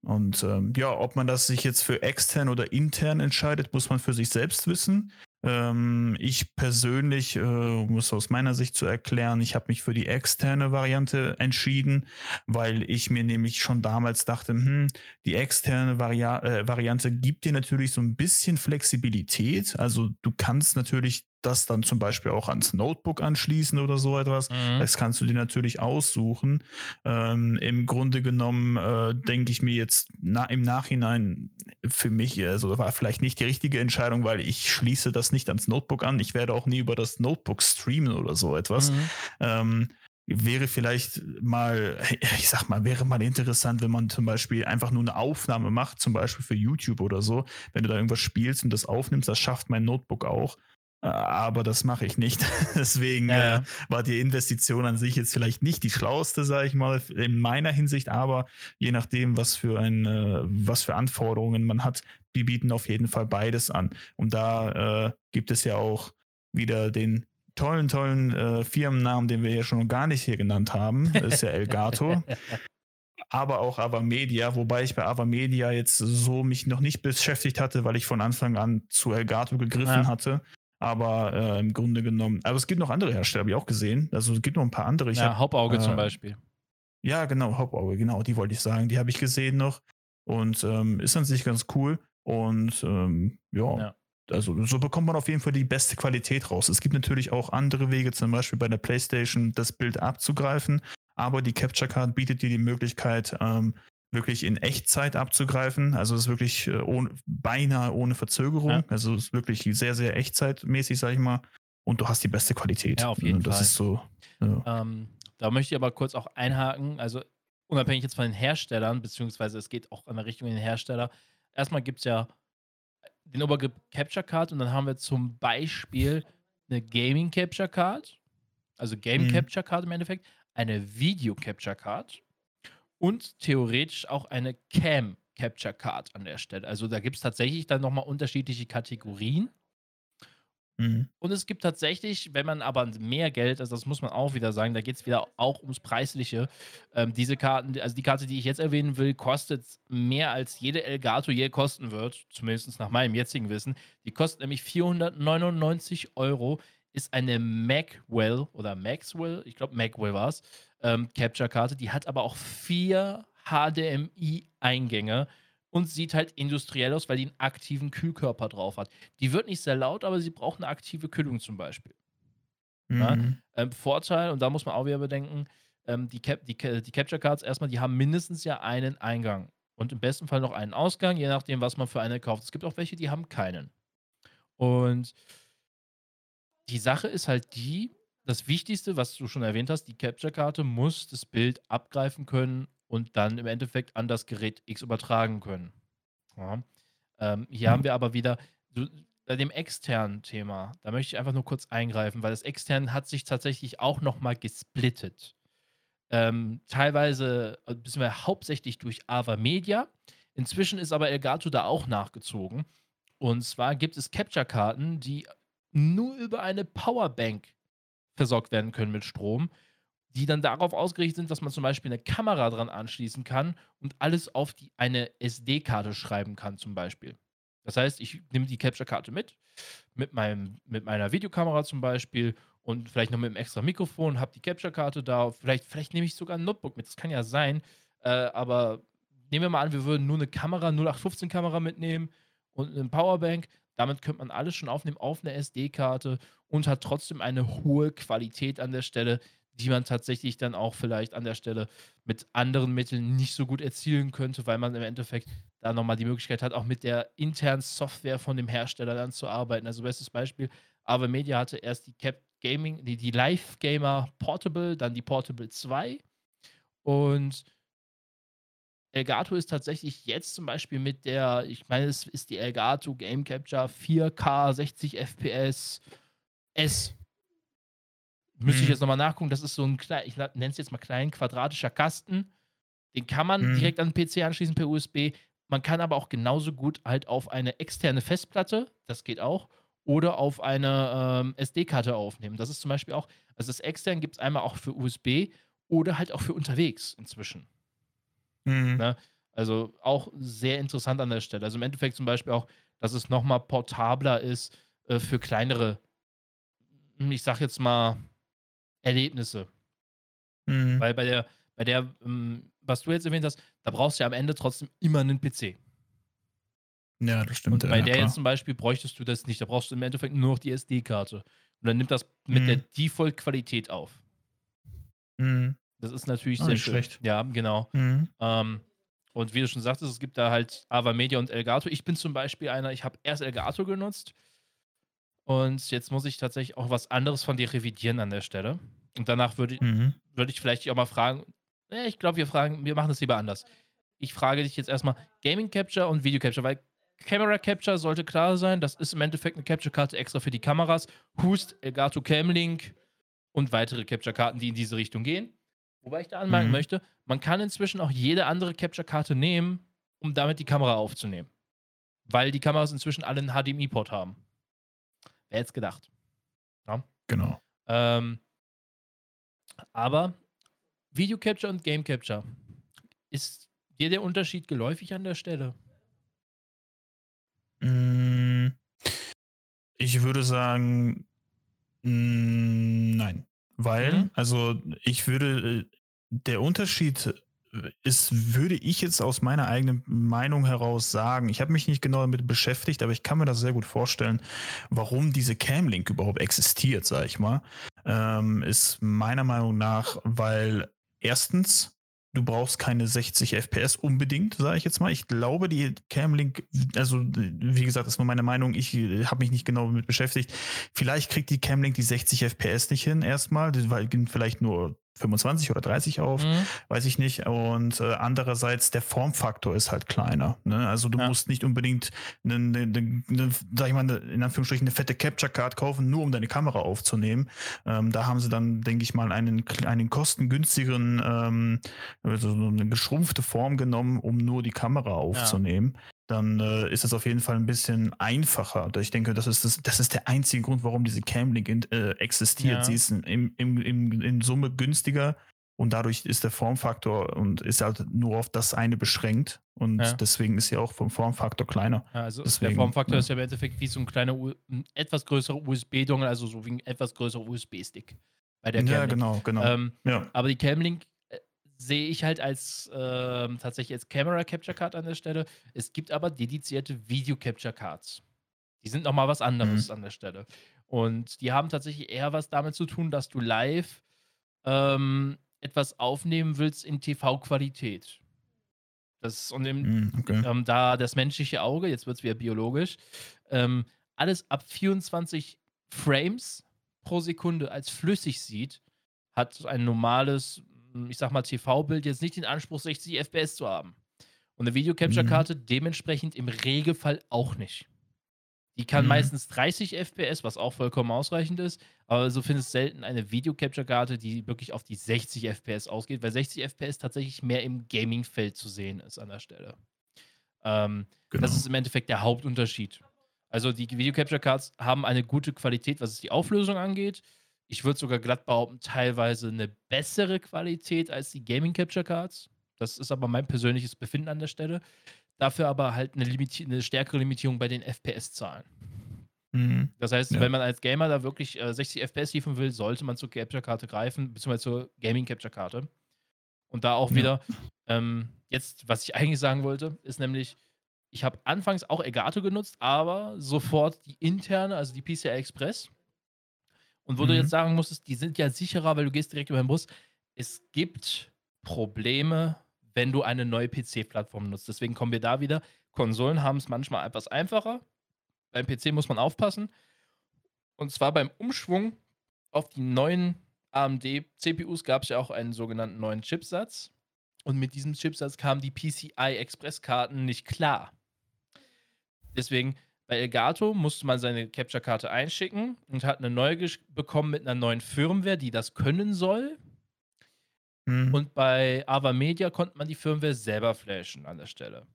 Und ähm, ja, ob man das sich jetzt für extern oder intern entscheidet, muss man für sich selbst wissen. Ähm, ich persönlich, äh, um es aus meiner Sicht zu erklären, ich habe mich für die externe Variante entschieden, weil ich mir nämlich schon damals dachte, hm, die externe Vari äh, Variante gibt dir natürlich so ein bisschen Flexibilität. Also du kannst natürlich das dann zum Beispiel auch ans Notebook anschließen oder so etwas. Mhm. Das kannst du dir natürlich aussuchen. Ähm, Im Grunde genommen äh, denke ich mir jetzt na, im Nachhinein für mich, also war vielleicht nicht die richtige Entscheidung, weil ich schließe das nicht ans Notebook an. Ich werde auch nie über das Notebook streamen oder so etwas. Mhm. Ähm, wäre vielleicht mal, ich sag mal, wäre mal interessant, wenn man zum Beispiel einfach nur eine Aufnahme macht, zum Beispiel für YouTube oder so. Wenn du da irgendwas spielst und das aufnimmst, das schafft mein Notebook auch. Äh, aber das mache ich nicht. Deswegen ja. äh, war die Investition an sich jetzt vielleicht nicht die schlauste, sage ich mal, in meiner Hinsicht, aber je nachdem, was für ein, äh, was für Anforderungen man hat, die bieten auf jeden Fall beides an. Und da äh, gibt es ja auch wieder den tollen, tollen äh, Firmennamen, den wir ja schon gar nicht hier genannt haben. Das ist ja Elgato. aber auch Avamedia, wobei ich bei Avamedia jetzt so mich noch nicht beschäftigt hatte, weil ich von Anfang an zu Elgato gegriffen ja. hatte. Aber äh, im Grunde genommen, aber es gibt noch andere Hersteller, habe ich auch gesehen. Also es gibt noch ein paar andere. Ich ja, hab, Hauptauge äh, zum Beispiel. Ja, genau, Hauptauge, genau, die wollte ich sagen. Die habe ich gesehen noch. Und ähm, ist an sich ganz cool. Und ähm, ja, ja, also so bekommt man auf jeden Fall die beste Qualität raus. Es gibt natürlich auch andere Wege, zum Beispiel bei der PlayStation das Bild abzugreifen. Aber die Capture Card bietet dir die Möglichkeit, ähm, wirklich in Echtzeit abzugreifen. Also es ist wirklich äh, ohne, beinahe ohne Verzögerung. Ja. Also es ist wirklich sehr, sehr echtzeitmäßig, sag ich mal. Und du hast die beste Qualität. Ja, auf jeden das Fall. ist so. Ja. Ähm, da möchte ich aber kurz auch einhaken. Also unabhängig jetzt von den Herstellern, beziehungsweise es geht auch in der Richtung den Hersteller. Erstmal gibt es ja den Obergriff Capture Card und dann haben wir zum Beispiel eine Gaming Capture Card, also Game mhm. Capture Card im Endeffekt, eine Video Capture Card und theoretisch auch eine Cam Capture Card an der Stelle. Also da gibt es tatsächlich dann nochmal unterschiedliche Kategorien. Mhm. Und es gibt tatsächlich, wenn man aber mehr Geld, also das muss man auch wieder sagen, da geht es wieder auch ums Preisliche. Ähm, diese Karten, also die Karte, die ich jetzt erwähnen will, kostet mehr als jede Elgato je kosten wird, zumindest nach meinem jetzigen Wissen. Die kostet nämlich 499 Euro, ist eine Macwell oder Maxwell, ich glaube Macwell war es, ähm, Capture-Karte. Die hat aber auch vier HDMI-Eingänge und sieht halt industriell aus, weil die einen aktiven Kühlkörper drauf hat. Die wird nicht sehr laut, aber sie braucht eine aktive Kühlung zum Beispiel. Mhm. Ja? Ähm, Vorteil, und da muss man auch wieder bedenken, ähm, die, Cap die, die Capture Cards erstmal, die haben mindestens ja einen Eingang und im besten Fall noch einen Ausgang, je nachdem, was man für eine kauft. Es gibt auch welche, die haben keinen. Und die Sache ist halt die, das Wichtigste, was du schon erwähnt hast, die Capture-Karte muss das Bild abgreifen können und dann im Endeffekt an das Gerät X übertragen können. Ja. Ähm, hier mhm. haben wir aber wieder du, bei dem externen Thema, da möchte ich einfach nur kurz eingreifen, weil das extern hat sich tatsächlich auch nochmal gesplittet. Ähm, teilweise, äh, beziehungsweise hauptsächlich durch Ava Media. Inzwischen ist aber Elgato da auch nachgezogen. Und zwar gibt es Capture-Karten, die nur über eine Powerbank versorgt werden können mit Strom, die dann darauf ausgerichtet sind, dass man zum Beispiel eine Kamera dran anschließen kann und alles auf die, eine SD-Karte schreiben kann, zum Beispiel. Das heißt, ich nehme die Capture-Karte mit, mit, meinem, mit meiner Videokamera zum Beispiel und vielleicht noch mit einem extra Mikrofon, habe die Capture-Karte da, vielleicht, vielleicht nehme ich sogar ein Notebook mit, das kann ja sein, äh, aber nehmen wir mal an, wir würden nur eine Kamera, 0815-Kamera mitnehmen und eine Powerbank. Damit könnte man alles schon aufnehmen auf einer SD-Karte und hat trotzdem eine hohe Qualität an der Stelle, die man tatsächlich dann auch vielleicht an der Stelle mit anderen Mitteln nicht so gut erzielen könnte, weil man im Endeffekt da nochmal die Möglichkeit hat, auch mit der internen Software von dem Hersteller dann zu arbeiten. Also bestes Beispiel, Ava Media hatte erst die Cap Gaming, die, die Live Gamer Portable, dann die Portable 2 und Elgato ist tatsächlich jetzt zum Beispiel mit der, ich meine, es ist die Elgato Game Capture 4K 60 FPS S. Müsste ich Mhm. jetzt nochmal nachgucken. Das ist so ein klein, ich nenne es jetzt mal klein quadratischer Kasten. Den kann man Mhm. direkt an den PC anschließen per USB. Man kann aber auch genauso gut halt auf eine externe Festplatte, das geht auch, oder auf eine ähm, SD-Karte aufnehmen. Das ist zum Beispiel auch, also das extern gibt es einmal auch für USB oder halt auch für unterwegs inzwischen. Mhm. Ne? Also auch sehr interessant an der Stelle. Also im Endeffekt zum Beispiel auch, dass es nochmal portabler ist äh, für kleinere, hm, ich sag jetzt mal, Erlebnisse. Mhm. Weil bei der, bei der, ähm, was du jetzt erwähnt hast, da brauchst du ja am Ende trotzdem immer einen PC. Ja, das stimmt. Und bei ja, der klar. jetzt zum Beispiel bräuchtest du das nicht. Da brauchst du im Endeffekt nur noch die SD-Karte. Und dann nimmt das mit der Mhm. Default-Qualität auf. Mhm. Das ist natürlich Ah, sehr schlecht. Ja, genau. Mhm. Ähm, und wie du schon sagtest, es gibt da halt Ava Media und Elgato. Ich bin zum Beispiel einer, ich habe erst Elgato genutzt und jetzt muss ich tatsächlich auch was anderes von dir revidieren an der Stelle. Und danach würde Mhm. würd ich vielleicht dich auch mal fragen, äh, ich glaube, wir fragen, wir machen das lieber anders. Ich frage dich jetzt erstmal Gaming Capture und Video Capture, weil Camera Capture sollte klar sein, das ist im Endeffekt eine Capture-Karte extra für die Kameras. Hust, Elgato Camlink und weitere Capture-Karten, die in diese Richtung gehen. Wobei ich da anmerken Mhm. möchte, man kann inzwischen auch jede andere Capture-Karte nehmen, um damit die Kamera aufzunehmen. Weil die Kameras inzwischen alle einen HDMI-Port haben. Wer hätte es gedacht? Genau. Ähm, aber Video Capture und Game Capture. Ist dir der Unterschied geläufig an der Stelle? Mm, Ich würde sagen, mm, nein. Weil, Mhm. also ich würde, äh, der Unterschied ist, würde ich jetzt aus meiner eigenen Meinung heraus sagen, ich habe mich nicht genau damit beschäftigt, aber ich kann mir das sehr gut vorstellen, warum diese Camlink überhaupt existiert, sag ich mal, ähm, ist meiner Meinung nach, weil erstens du brauchst keine 60 FPS unbedingt, sage ich jetzt mal. Ich glaube, die Camlink, also wie gesagt, das ist nur meine Meinung, ich äh, habe mich nicht genau damit beschäftigt. Vielleicht kriegt die Camlink die 60 FPS nicht hin erstmal, weil vielleicht nur 25 oder 30 auf, Mhm. weiß ich nicht. Und äh, andererseits der Formfaktor ist halt kleiner. Ne? Also du Ja. musst nicht unbedingt eine, eine, eine, sag ich mal, eine, in Anführungsstrichen eine fette Capture Card kaufen, nur um deine Kamera aufzunehmen. Ähm, da haben sie dann, denke ich mal, einen, einen kostengünstigeren, ähm, also so eine geschrumpfte Form genommen, um nur die Kamera aufzunehmen. Dann äh, ist es auf jeden Fall ein bisschen einfacher. Ich denke, das ist, das, das ist der einzige Grund, warum diese Camlink in, äh, existiert. Ja. Sie ist in, im, im, im, in Summe günstiger und dadurch ist der Formfaktor und ist halt nur auf das eine beschränkt. Und Ja. deswegen ist sie auch vom Formfaktor kleiner. Ja, also Deswegen, der Formfaktor ist ja im Endeffekt wie so ein kleiner, ein etwas größerer USB-Dongle, also so wie ein etwas größerer USB-Stick bei der ja, genau, genau. Ähm, ja. aber die Camlink sehe ich halt als ähm, tatsächlich als Camera Capture Card an der Stelle. Es gibt aber dedizierte Video Capture Cards. Die sind nochmal was anderes Mhm. an der Stelle. Und die haben tatsächlich eher was damit zu tun, dass du live ähm, etwas aufnehmen willst in TV-Qualität. Das und im, Mm, okay. ähm, da das menschliche Auge, jetzt wird es wieder biologisch, ähm, alles ab 24 Frames pro Sekunde als flüssig sieht, hat ein normales, ich sag mal, TV-Bild jetzt nicht den Anspruch, 60 FPS zu haben. Und eine Video-Capture-Karte dementsprechend im Regelfall auch nicht. Die kann Mhm. meistens 30 FPS, was auch vollkommen ausreichend ist, aber so findest du selten eine Video-Capture-Karte, die wirklich auf die 60 FPS ausgeht, weil 60 FPS tatsächlich mehr im Gaming-Feld zu sehen ist an der Stelle. Ähm, genau. Das ist im Endeffekt der Hauptunterschied. Also die Video Capture Cards haben eine gute Qualität, was es die Auflösung angeht. Ich würde sogar glatt behaupten, teilweise eine bessere Qualität als die Gaming Capture Cards. Das ist aber mein persönliches Befinden an der Stelle. Dafür aber halt eine, limiti eine stärkere Limitierung bei den FPS-Zahlen. Mhm. Das heißt, Ja. wenn man als Gamer da wirklich äh, 60 FPS liefern will, sollte man zur Capture-Karte greifen, beziehungsweise zur Gaming-Capture-Karte. Und da auch Ja. wieder, ähm, jetzt, was ich eigentlich sagen wollte, ist nämlich, ich habe anfangs auch Elgato genutzt, aber sofort die interne, also die PCI Express. Und wo mhm. du jetzt sagen musstest, die sind ja sicherer, weil du gehst direkt über den Bus. Es gibt Probleme, wenn du eine neue PC-Plattform nutzt. Deswegen kommen wir da wieder. Konsolen haben es manchmal etwas einfacher. Beim PC muss man aufpassen. Und zwar beim Umschwung auf die neuen AMD-CPUs gab es ja auch einen sogenannten neuen Chipsatz. Und mit diesem Chipsatz kamen die PCI-Express-Karten nicht klar. Deswegen, bei Elgato musste man seine Capture-Karte einschicken und hat eine neue bekommen mit einer neuen Firmware, die das können soll. Mhm. Und bei Ava Media konnte man die Firmware selber flashen an der Stelle.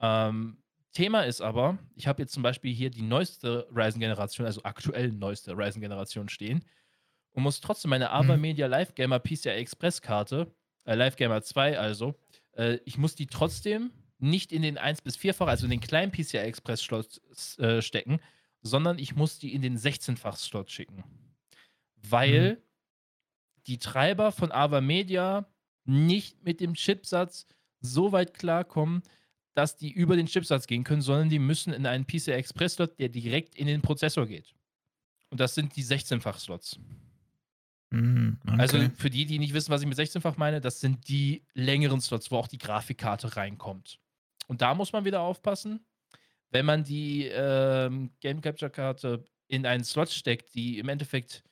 Ähm, Thema ist aber, ich habe jetzt zum Beispiel hier die neueste Ryzen-Generation, also aktuell neueste Ryzen-Generation stehen und muss trotzdem meine Ava mhm. Media Live Gamer PCI Express Karte, äh, Live Gamer 2 also, äh, ich muss die trotzdem nicht in den 1 bis 4-fach, also in den kleinen PCI Express Slot äh, stecken, sondern ich muss die in den 16-fach Slot schicken. Weil mhm. die Treiber von Ava Media nicht mit dem Chipsatz so weit klarkommen, dass die über den Chipsatz gehen können, sondern die müssen in einen PCI Express Slot, der direkt in den Prozessor geht. Und das sind die 16-fach Slots. Mhm, also okay. Also für die, die nicht wissen, was ich mit 16-fach meine, das sind die längeren Slots, wo auch die Grafikkarte reinkommt. Und da muss man wieder aufpassen, wenn man die ähm, Game Capture Karte in einen Slot steckt, die im Endeffekt,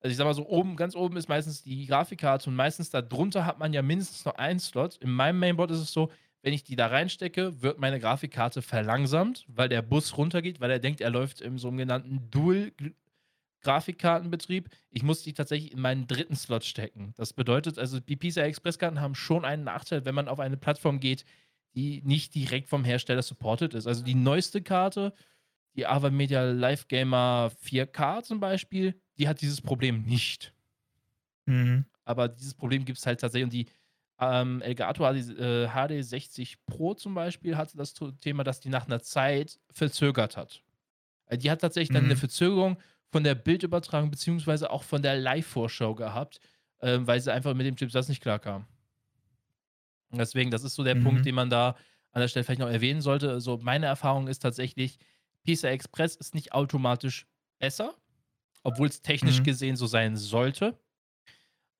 also ich sag mal so, oben, ganz oben ist meistens die Grafikkarte und meistens darunter hat man ja mindestens noch einen Slot. In meinem Mainboard ist es so, wenn ich die da reinstecke, wird meine Grafikkarte verlangsamt, weil der Bus runtergeht, weil er denkt, er läuft im sogenannten Dual Grafikkartenbetrieb. Ich muss die tatsächlich in meinen dritten Slot stecken. Das bedeutet also, die PCI Express-Karten haben schon einen Nachteil, wenn man auf eine Plattform geht, die nicht direkt vom Hersteller supported ist. Also die neueste Karte, die Ava Media Live Gamer 4K zum Beispiel, die hat dieses Problem nicht. Mhm. Aber dieses Problem gibt es halt tatsächlich. Und die ähm, Elgato HD, äh, HD 60 Pro zum Beispiel hatte das Thema, dass die nach einer Zeit verzögert hat. Also die hat tatsächlich dann eine mhm. Verzögerung von der Bildübertragung beziehungsweise auch von der Live-Vorschau gehabt, äh, weil sie einfach mit dem Chipsatz nicht klarkam. Deswegen, das ist so der mhm. Punkt, den man da an der Stelle vielleicht noch erwähnen sollte. Also meine Erfahrung ist tatsächlich, PCI Express ist nicht automatisch besser, obwohl es technisch mhm. gesehen so sein sollte.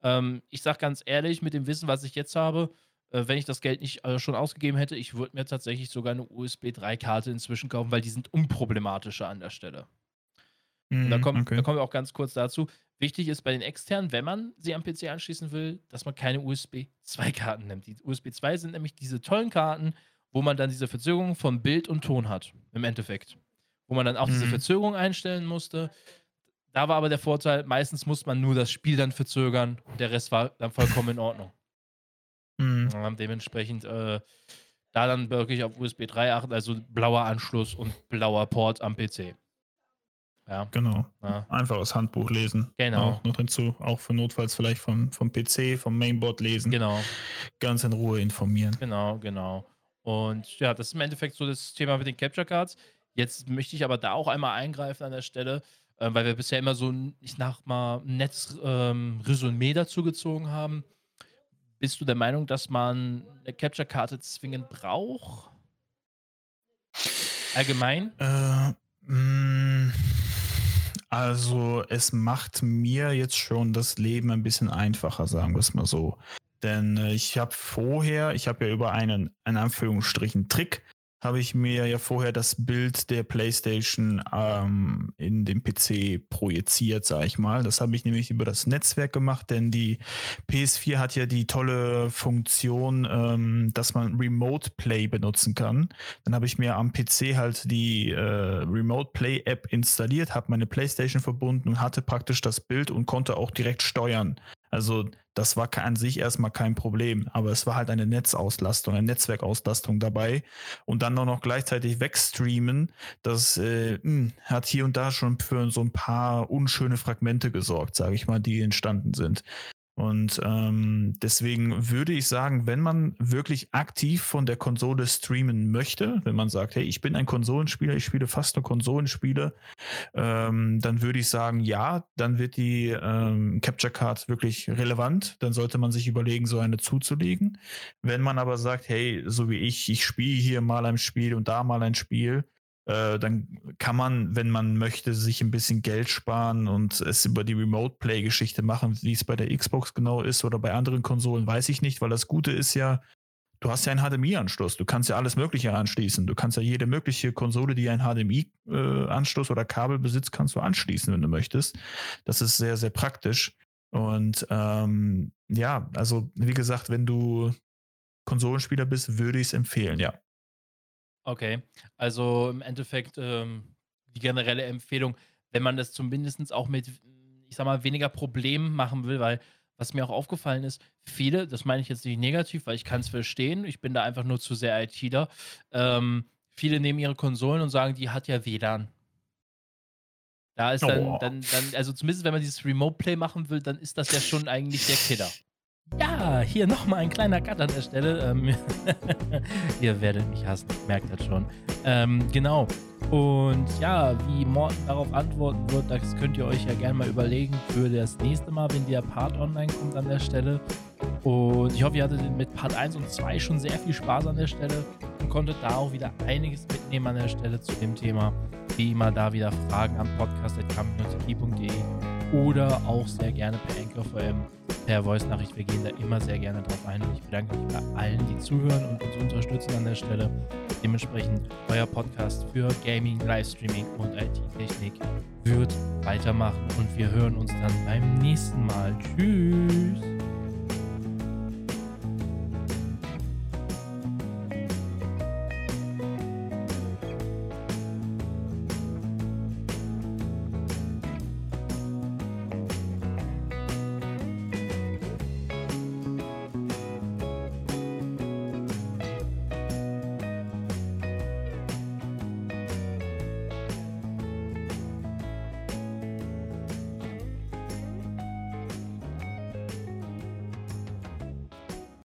Ähm, ich sage ganz ehrlich, mit dem Wissen, was ich jetzt habe, äh, wenn ich das Geld nicht äh, schon ausgegeben hätte, ich würde mir tatsächlich sogar eine USB 3-Karte inzwischen kaufen, weil die sind unproblematischer an der Stelle. Mhm, da, kommt, okay. da kommen wir auch ganz kurz dazu. Wichtig ist bei den externen, wenn man sie am PC anschließen will, dass man keine USB 2-Karten nimmt. Die USB 2 sind nämlich diese tollen Karten, wo man dann diese Verzögerung von Bild und Ton hat, im Endeffekt. Wo man dann auch mhm. diese Verzögerung einstellen musste. Da war aber der Vorteil, meistens muss man nur das Spiel dann verzögern und der Rest war dann vollkommen in Ordnung. Mhm. dementsprechend äh, da dann wirklich auf USB 3 achten, also blauer Anschluss und blauer Port am PC. Ja. Genau. Ja. Einfaches Handbuch lesen. Genau. Auch noch hinzu, auch für notfalls vielleicht vom, vom PC, vom Mainboard lesen. Genau. Ganz in Ruhe informieren. Genau, genau. Und ja, das ist im Endeffekt so das Thema mit den Capture Cards. Jetzt möchte ich aber da auch einmal eingreifen an der Stelle, äh, weil wir bisher immer so ein, ich nach mal ein nettes ähm, dazu gezogen haben. Bist du der Meinung, dass man eine Capture-Karte zwingend braucht? Allgemein? Äh, mh, mm, also es macht mir jetzt schon das Leben ein bisschen einfacher, sagen wir es mal so. Denn äh, ich habe vorher, ich habe ja über einen, in Anführungsstrichen, Trick habe ich mir ja vorher das Bild der PlayStation ähm, in den PC projiziert, sage ich mal. Das habe ich nämlich über das Netzwerk gemacht, denn die PS4 hat ja die tolle Funktion, ähm, dass man Remote Play benutzen kann. Dann habe ich mir am PC halt die äh, Remote Play App installiert, habe meine PlayStation verbunden und hatte praktisch das Bild und konnte auch direkt steuern. Also das war an sich erstmal kein Problem, aber es war halt eine Netzauslastung, eine Netzwerkauslastung dabei und dann noch gleichzeitig wegstreamen, das äh, hm, hat hier und da schon für so ein paar unschöne Fragmente gesorgt, sage ich mal, die entstanden sind. Und ähm, deswegen würde ich sagen, wenn man wirklich aktiv von der Konsole streamen möchte, wenn man sagt, hey, ich bin ein Konsolenspieler, ich spiele fast nur Konsolenspiele, ähm, dann würde ich sagen, ja, dann wird die ähm, Capture Card wirklich relevant. Dann sollte man sich überlegen, so eine zuzulegen. Wenn man aber sagt, hey, so wie ich, ich spiele hier mal ein Spiel und da mal ein Spiel, äh, dann kann man, wenn man möchte, sich ein bisschen Geld sparen und es über die Remote-Play-Geschichte machen, wie es bei der Xbox genau ist oder bei anderen Konsolen, weiß ich nicht, weil das Gute ist ja, du hast ja einen HDMI-Anschluss. Du kannst ja alles Mögliche anschließen. Du kannst ja jede mögliche Konsole, die einen HDMI-Anschluss äh, oder Kabel besitzt, kannst du anschließen, wenn du möchtest. Das ist sehr, sehr praktisch. Und ähm, ja, also wie gesagt, wenn du Konsolenspieler bist, würde ich es empfehlen, ja. Okay, also im Endeffekt ähm, die generelle Empfehlung, wenn man das zumindest auch mit, ich sag mal, weniger Problemen machen will, weil was mir auch aufgefallen ist, viele, das meine ich jetzt nicht negativ, weil ich kann es verstehen, ich bin da einfach nur zu sehr ITler, ähm, viele nehmen ihre Konsolen und sagen, die hat ja WLAN. Da ist dann, oh. dann, dann, also zumindest wenn man dieses Remote Play machen will, dann ist das ja schon eigentlich der Killer. Ja, hier nochmal ein kleiner Cut an der Stelle. Ähm, ihr werdet mich hassen, merkt das schon. Ähm, genau. Und ja, wie Morten darauf antworten wird, das könnt ihr euch ja gerne mal überlegen für das nächste Mal, wenn der Part online kommt an der Stelle. Und ich hoffe, ihr hattet mit Part 1 und 2 schon sehr viel Spaß an der Stelle und konntet da auch wieder einiges mitnehmen an der Stelle zu dem Thema. Wie immer da wieder Fragen an podcast.community.de oder auch sehr gerne per Anchor VM, per Voice-Nachricht. Wir gehen da immer sehr gerne drauf ein. Und ich bedanke mich bei allen, die zuhören und uns unterstützen an der Stelle. Dementsprechend euer Podcast für Gaming, Livestreaming und IT-Technik wird weitermachen und wir hören uns dann beim nächsten Mal. Tschüss!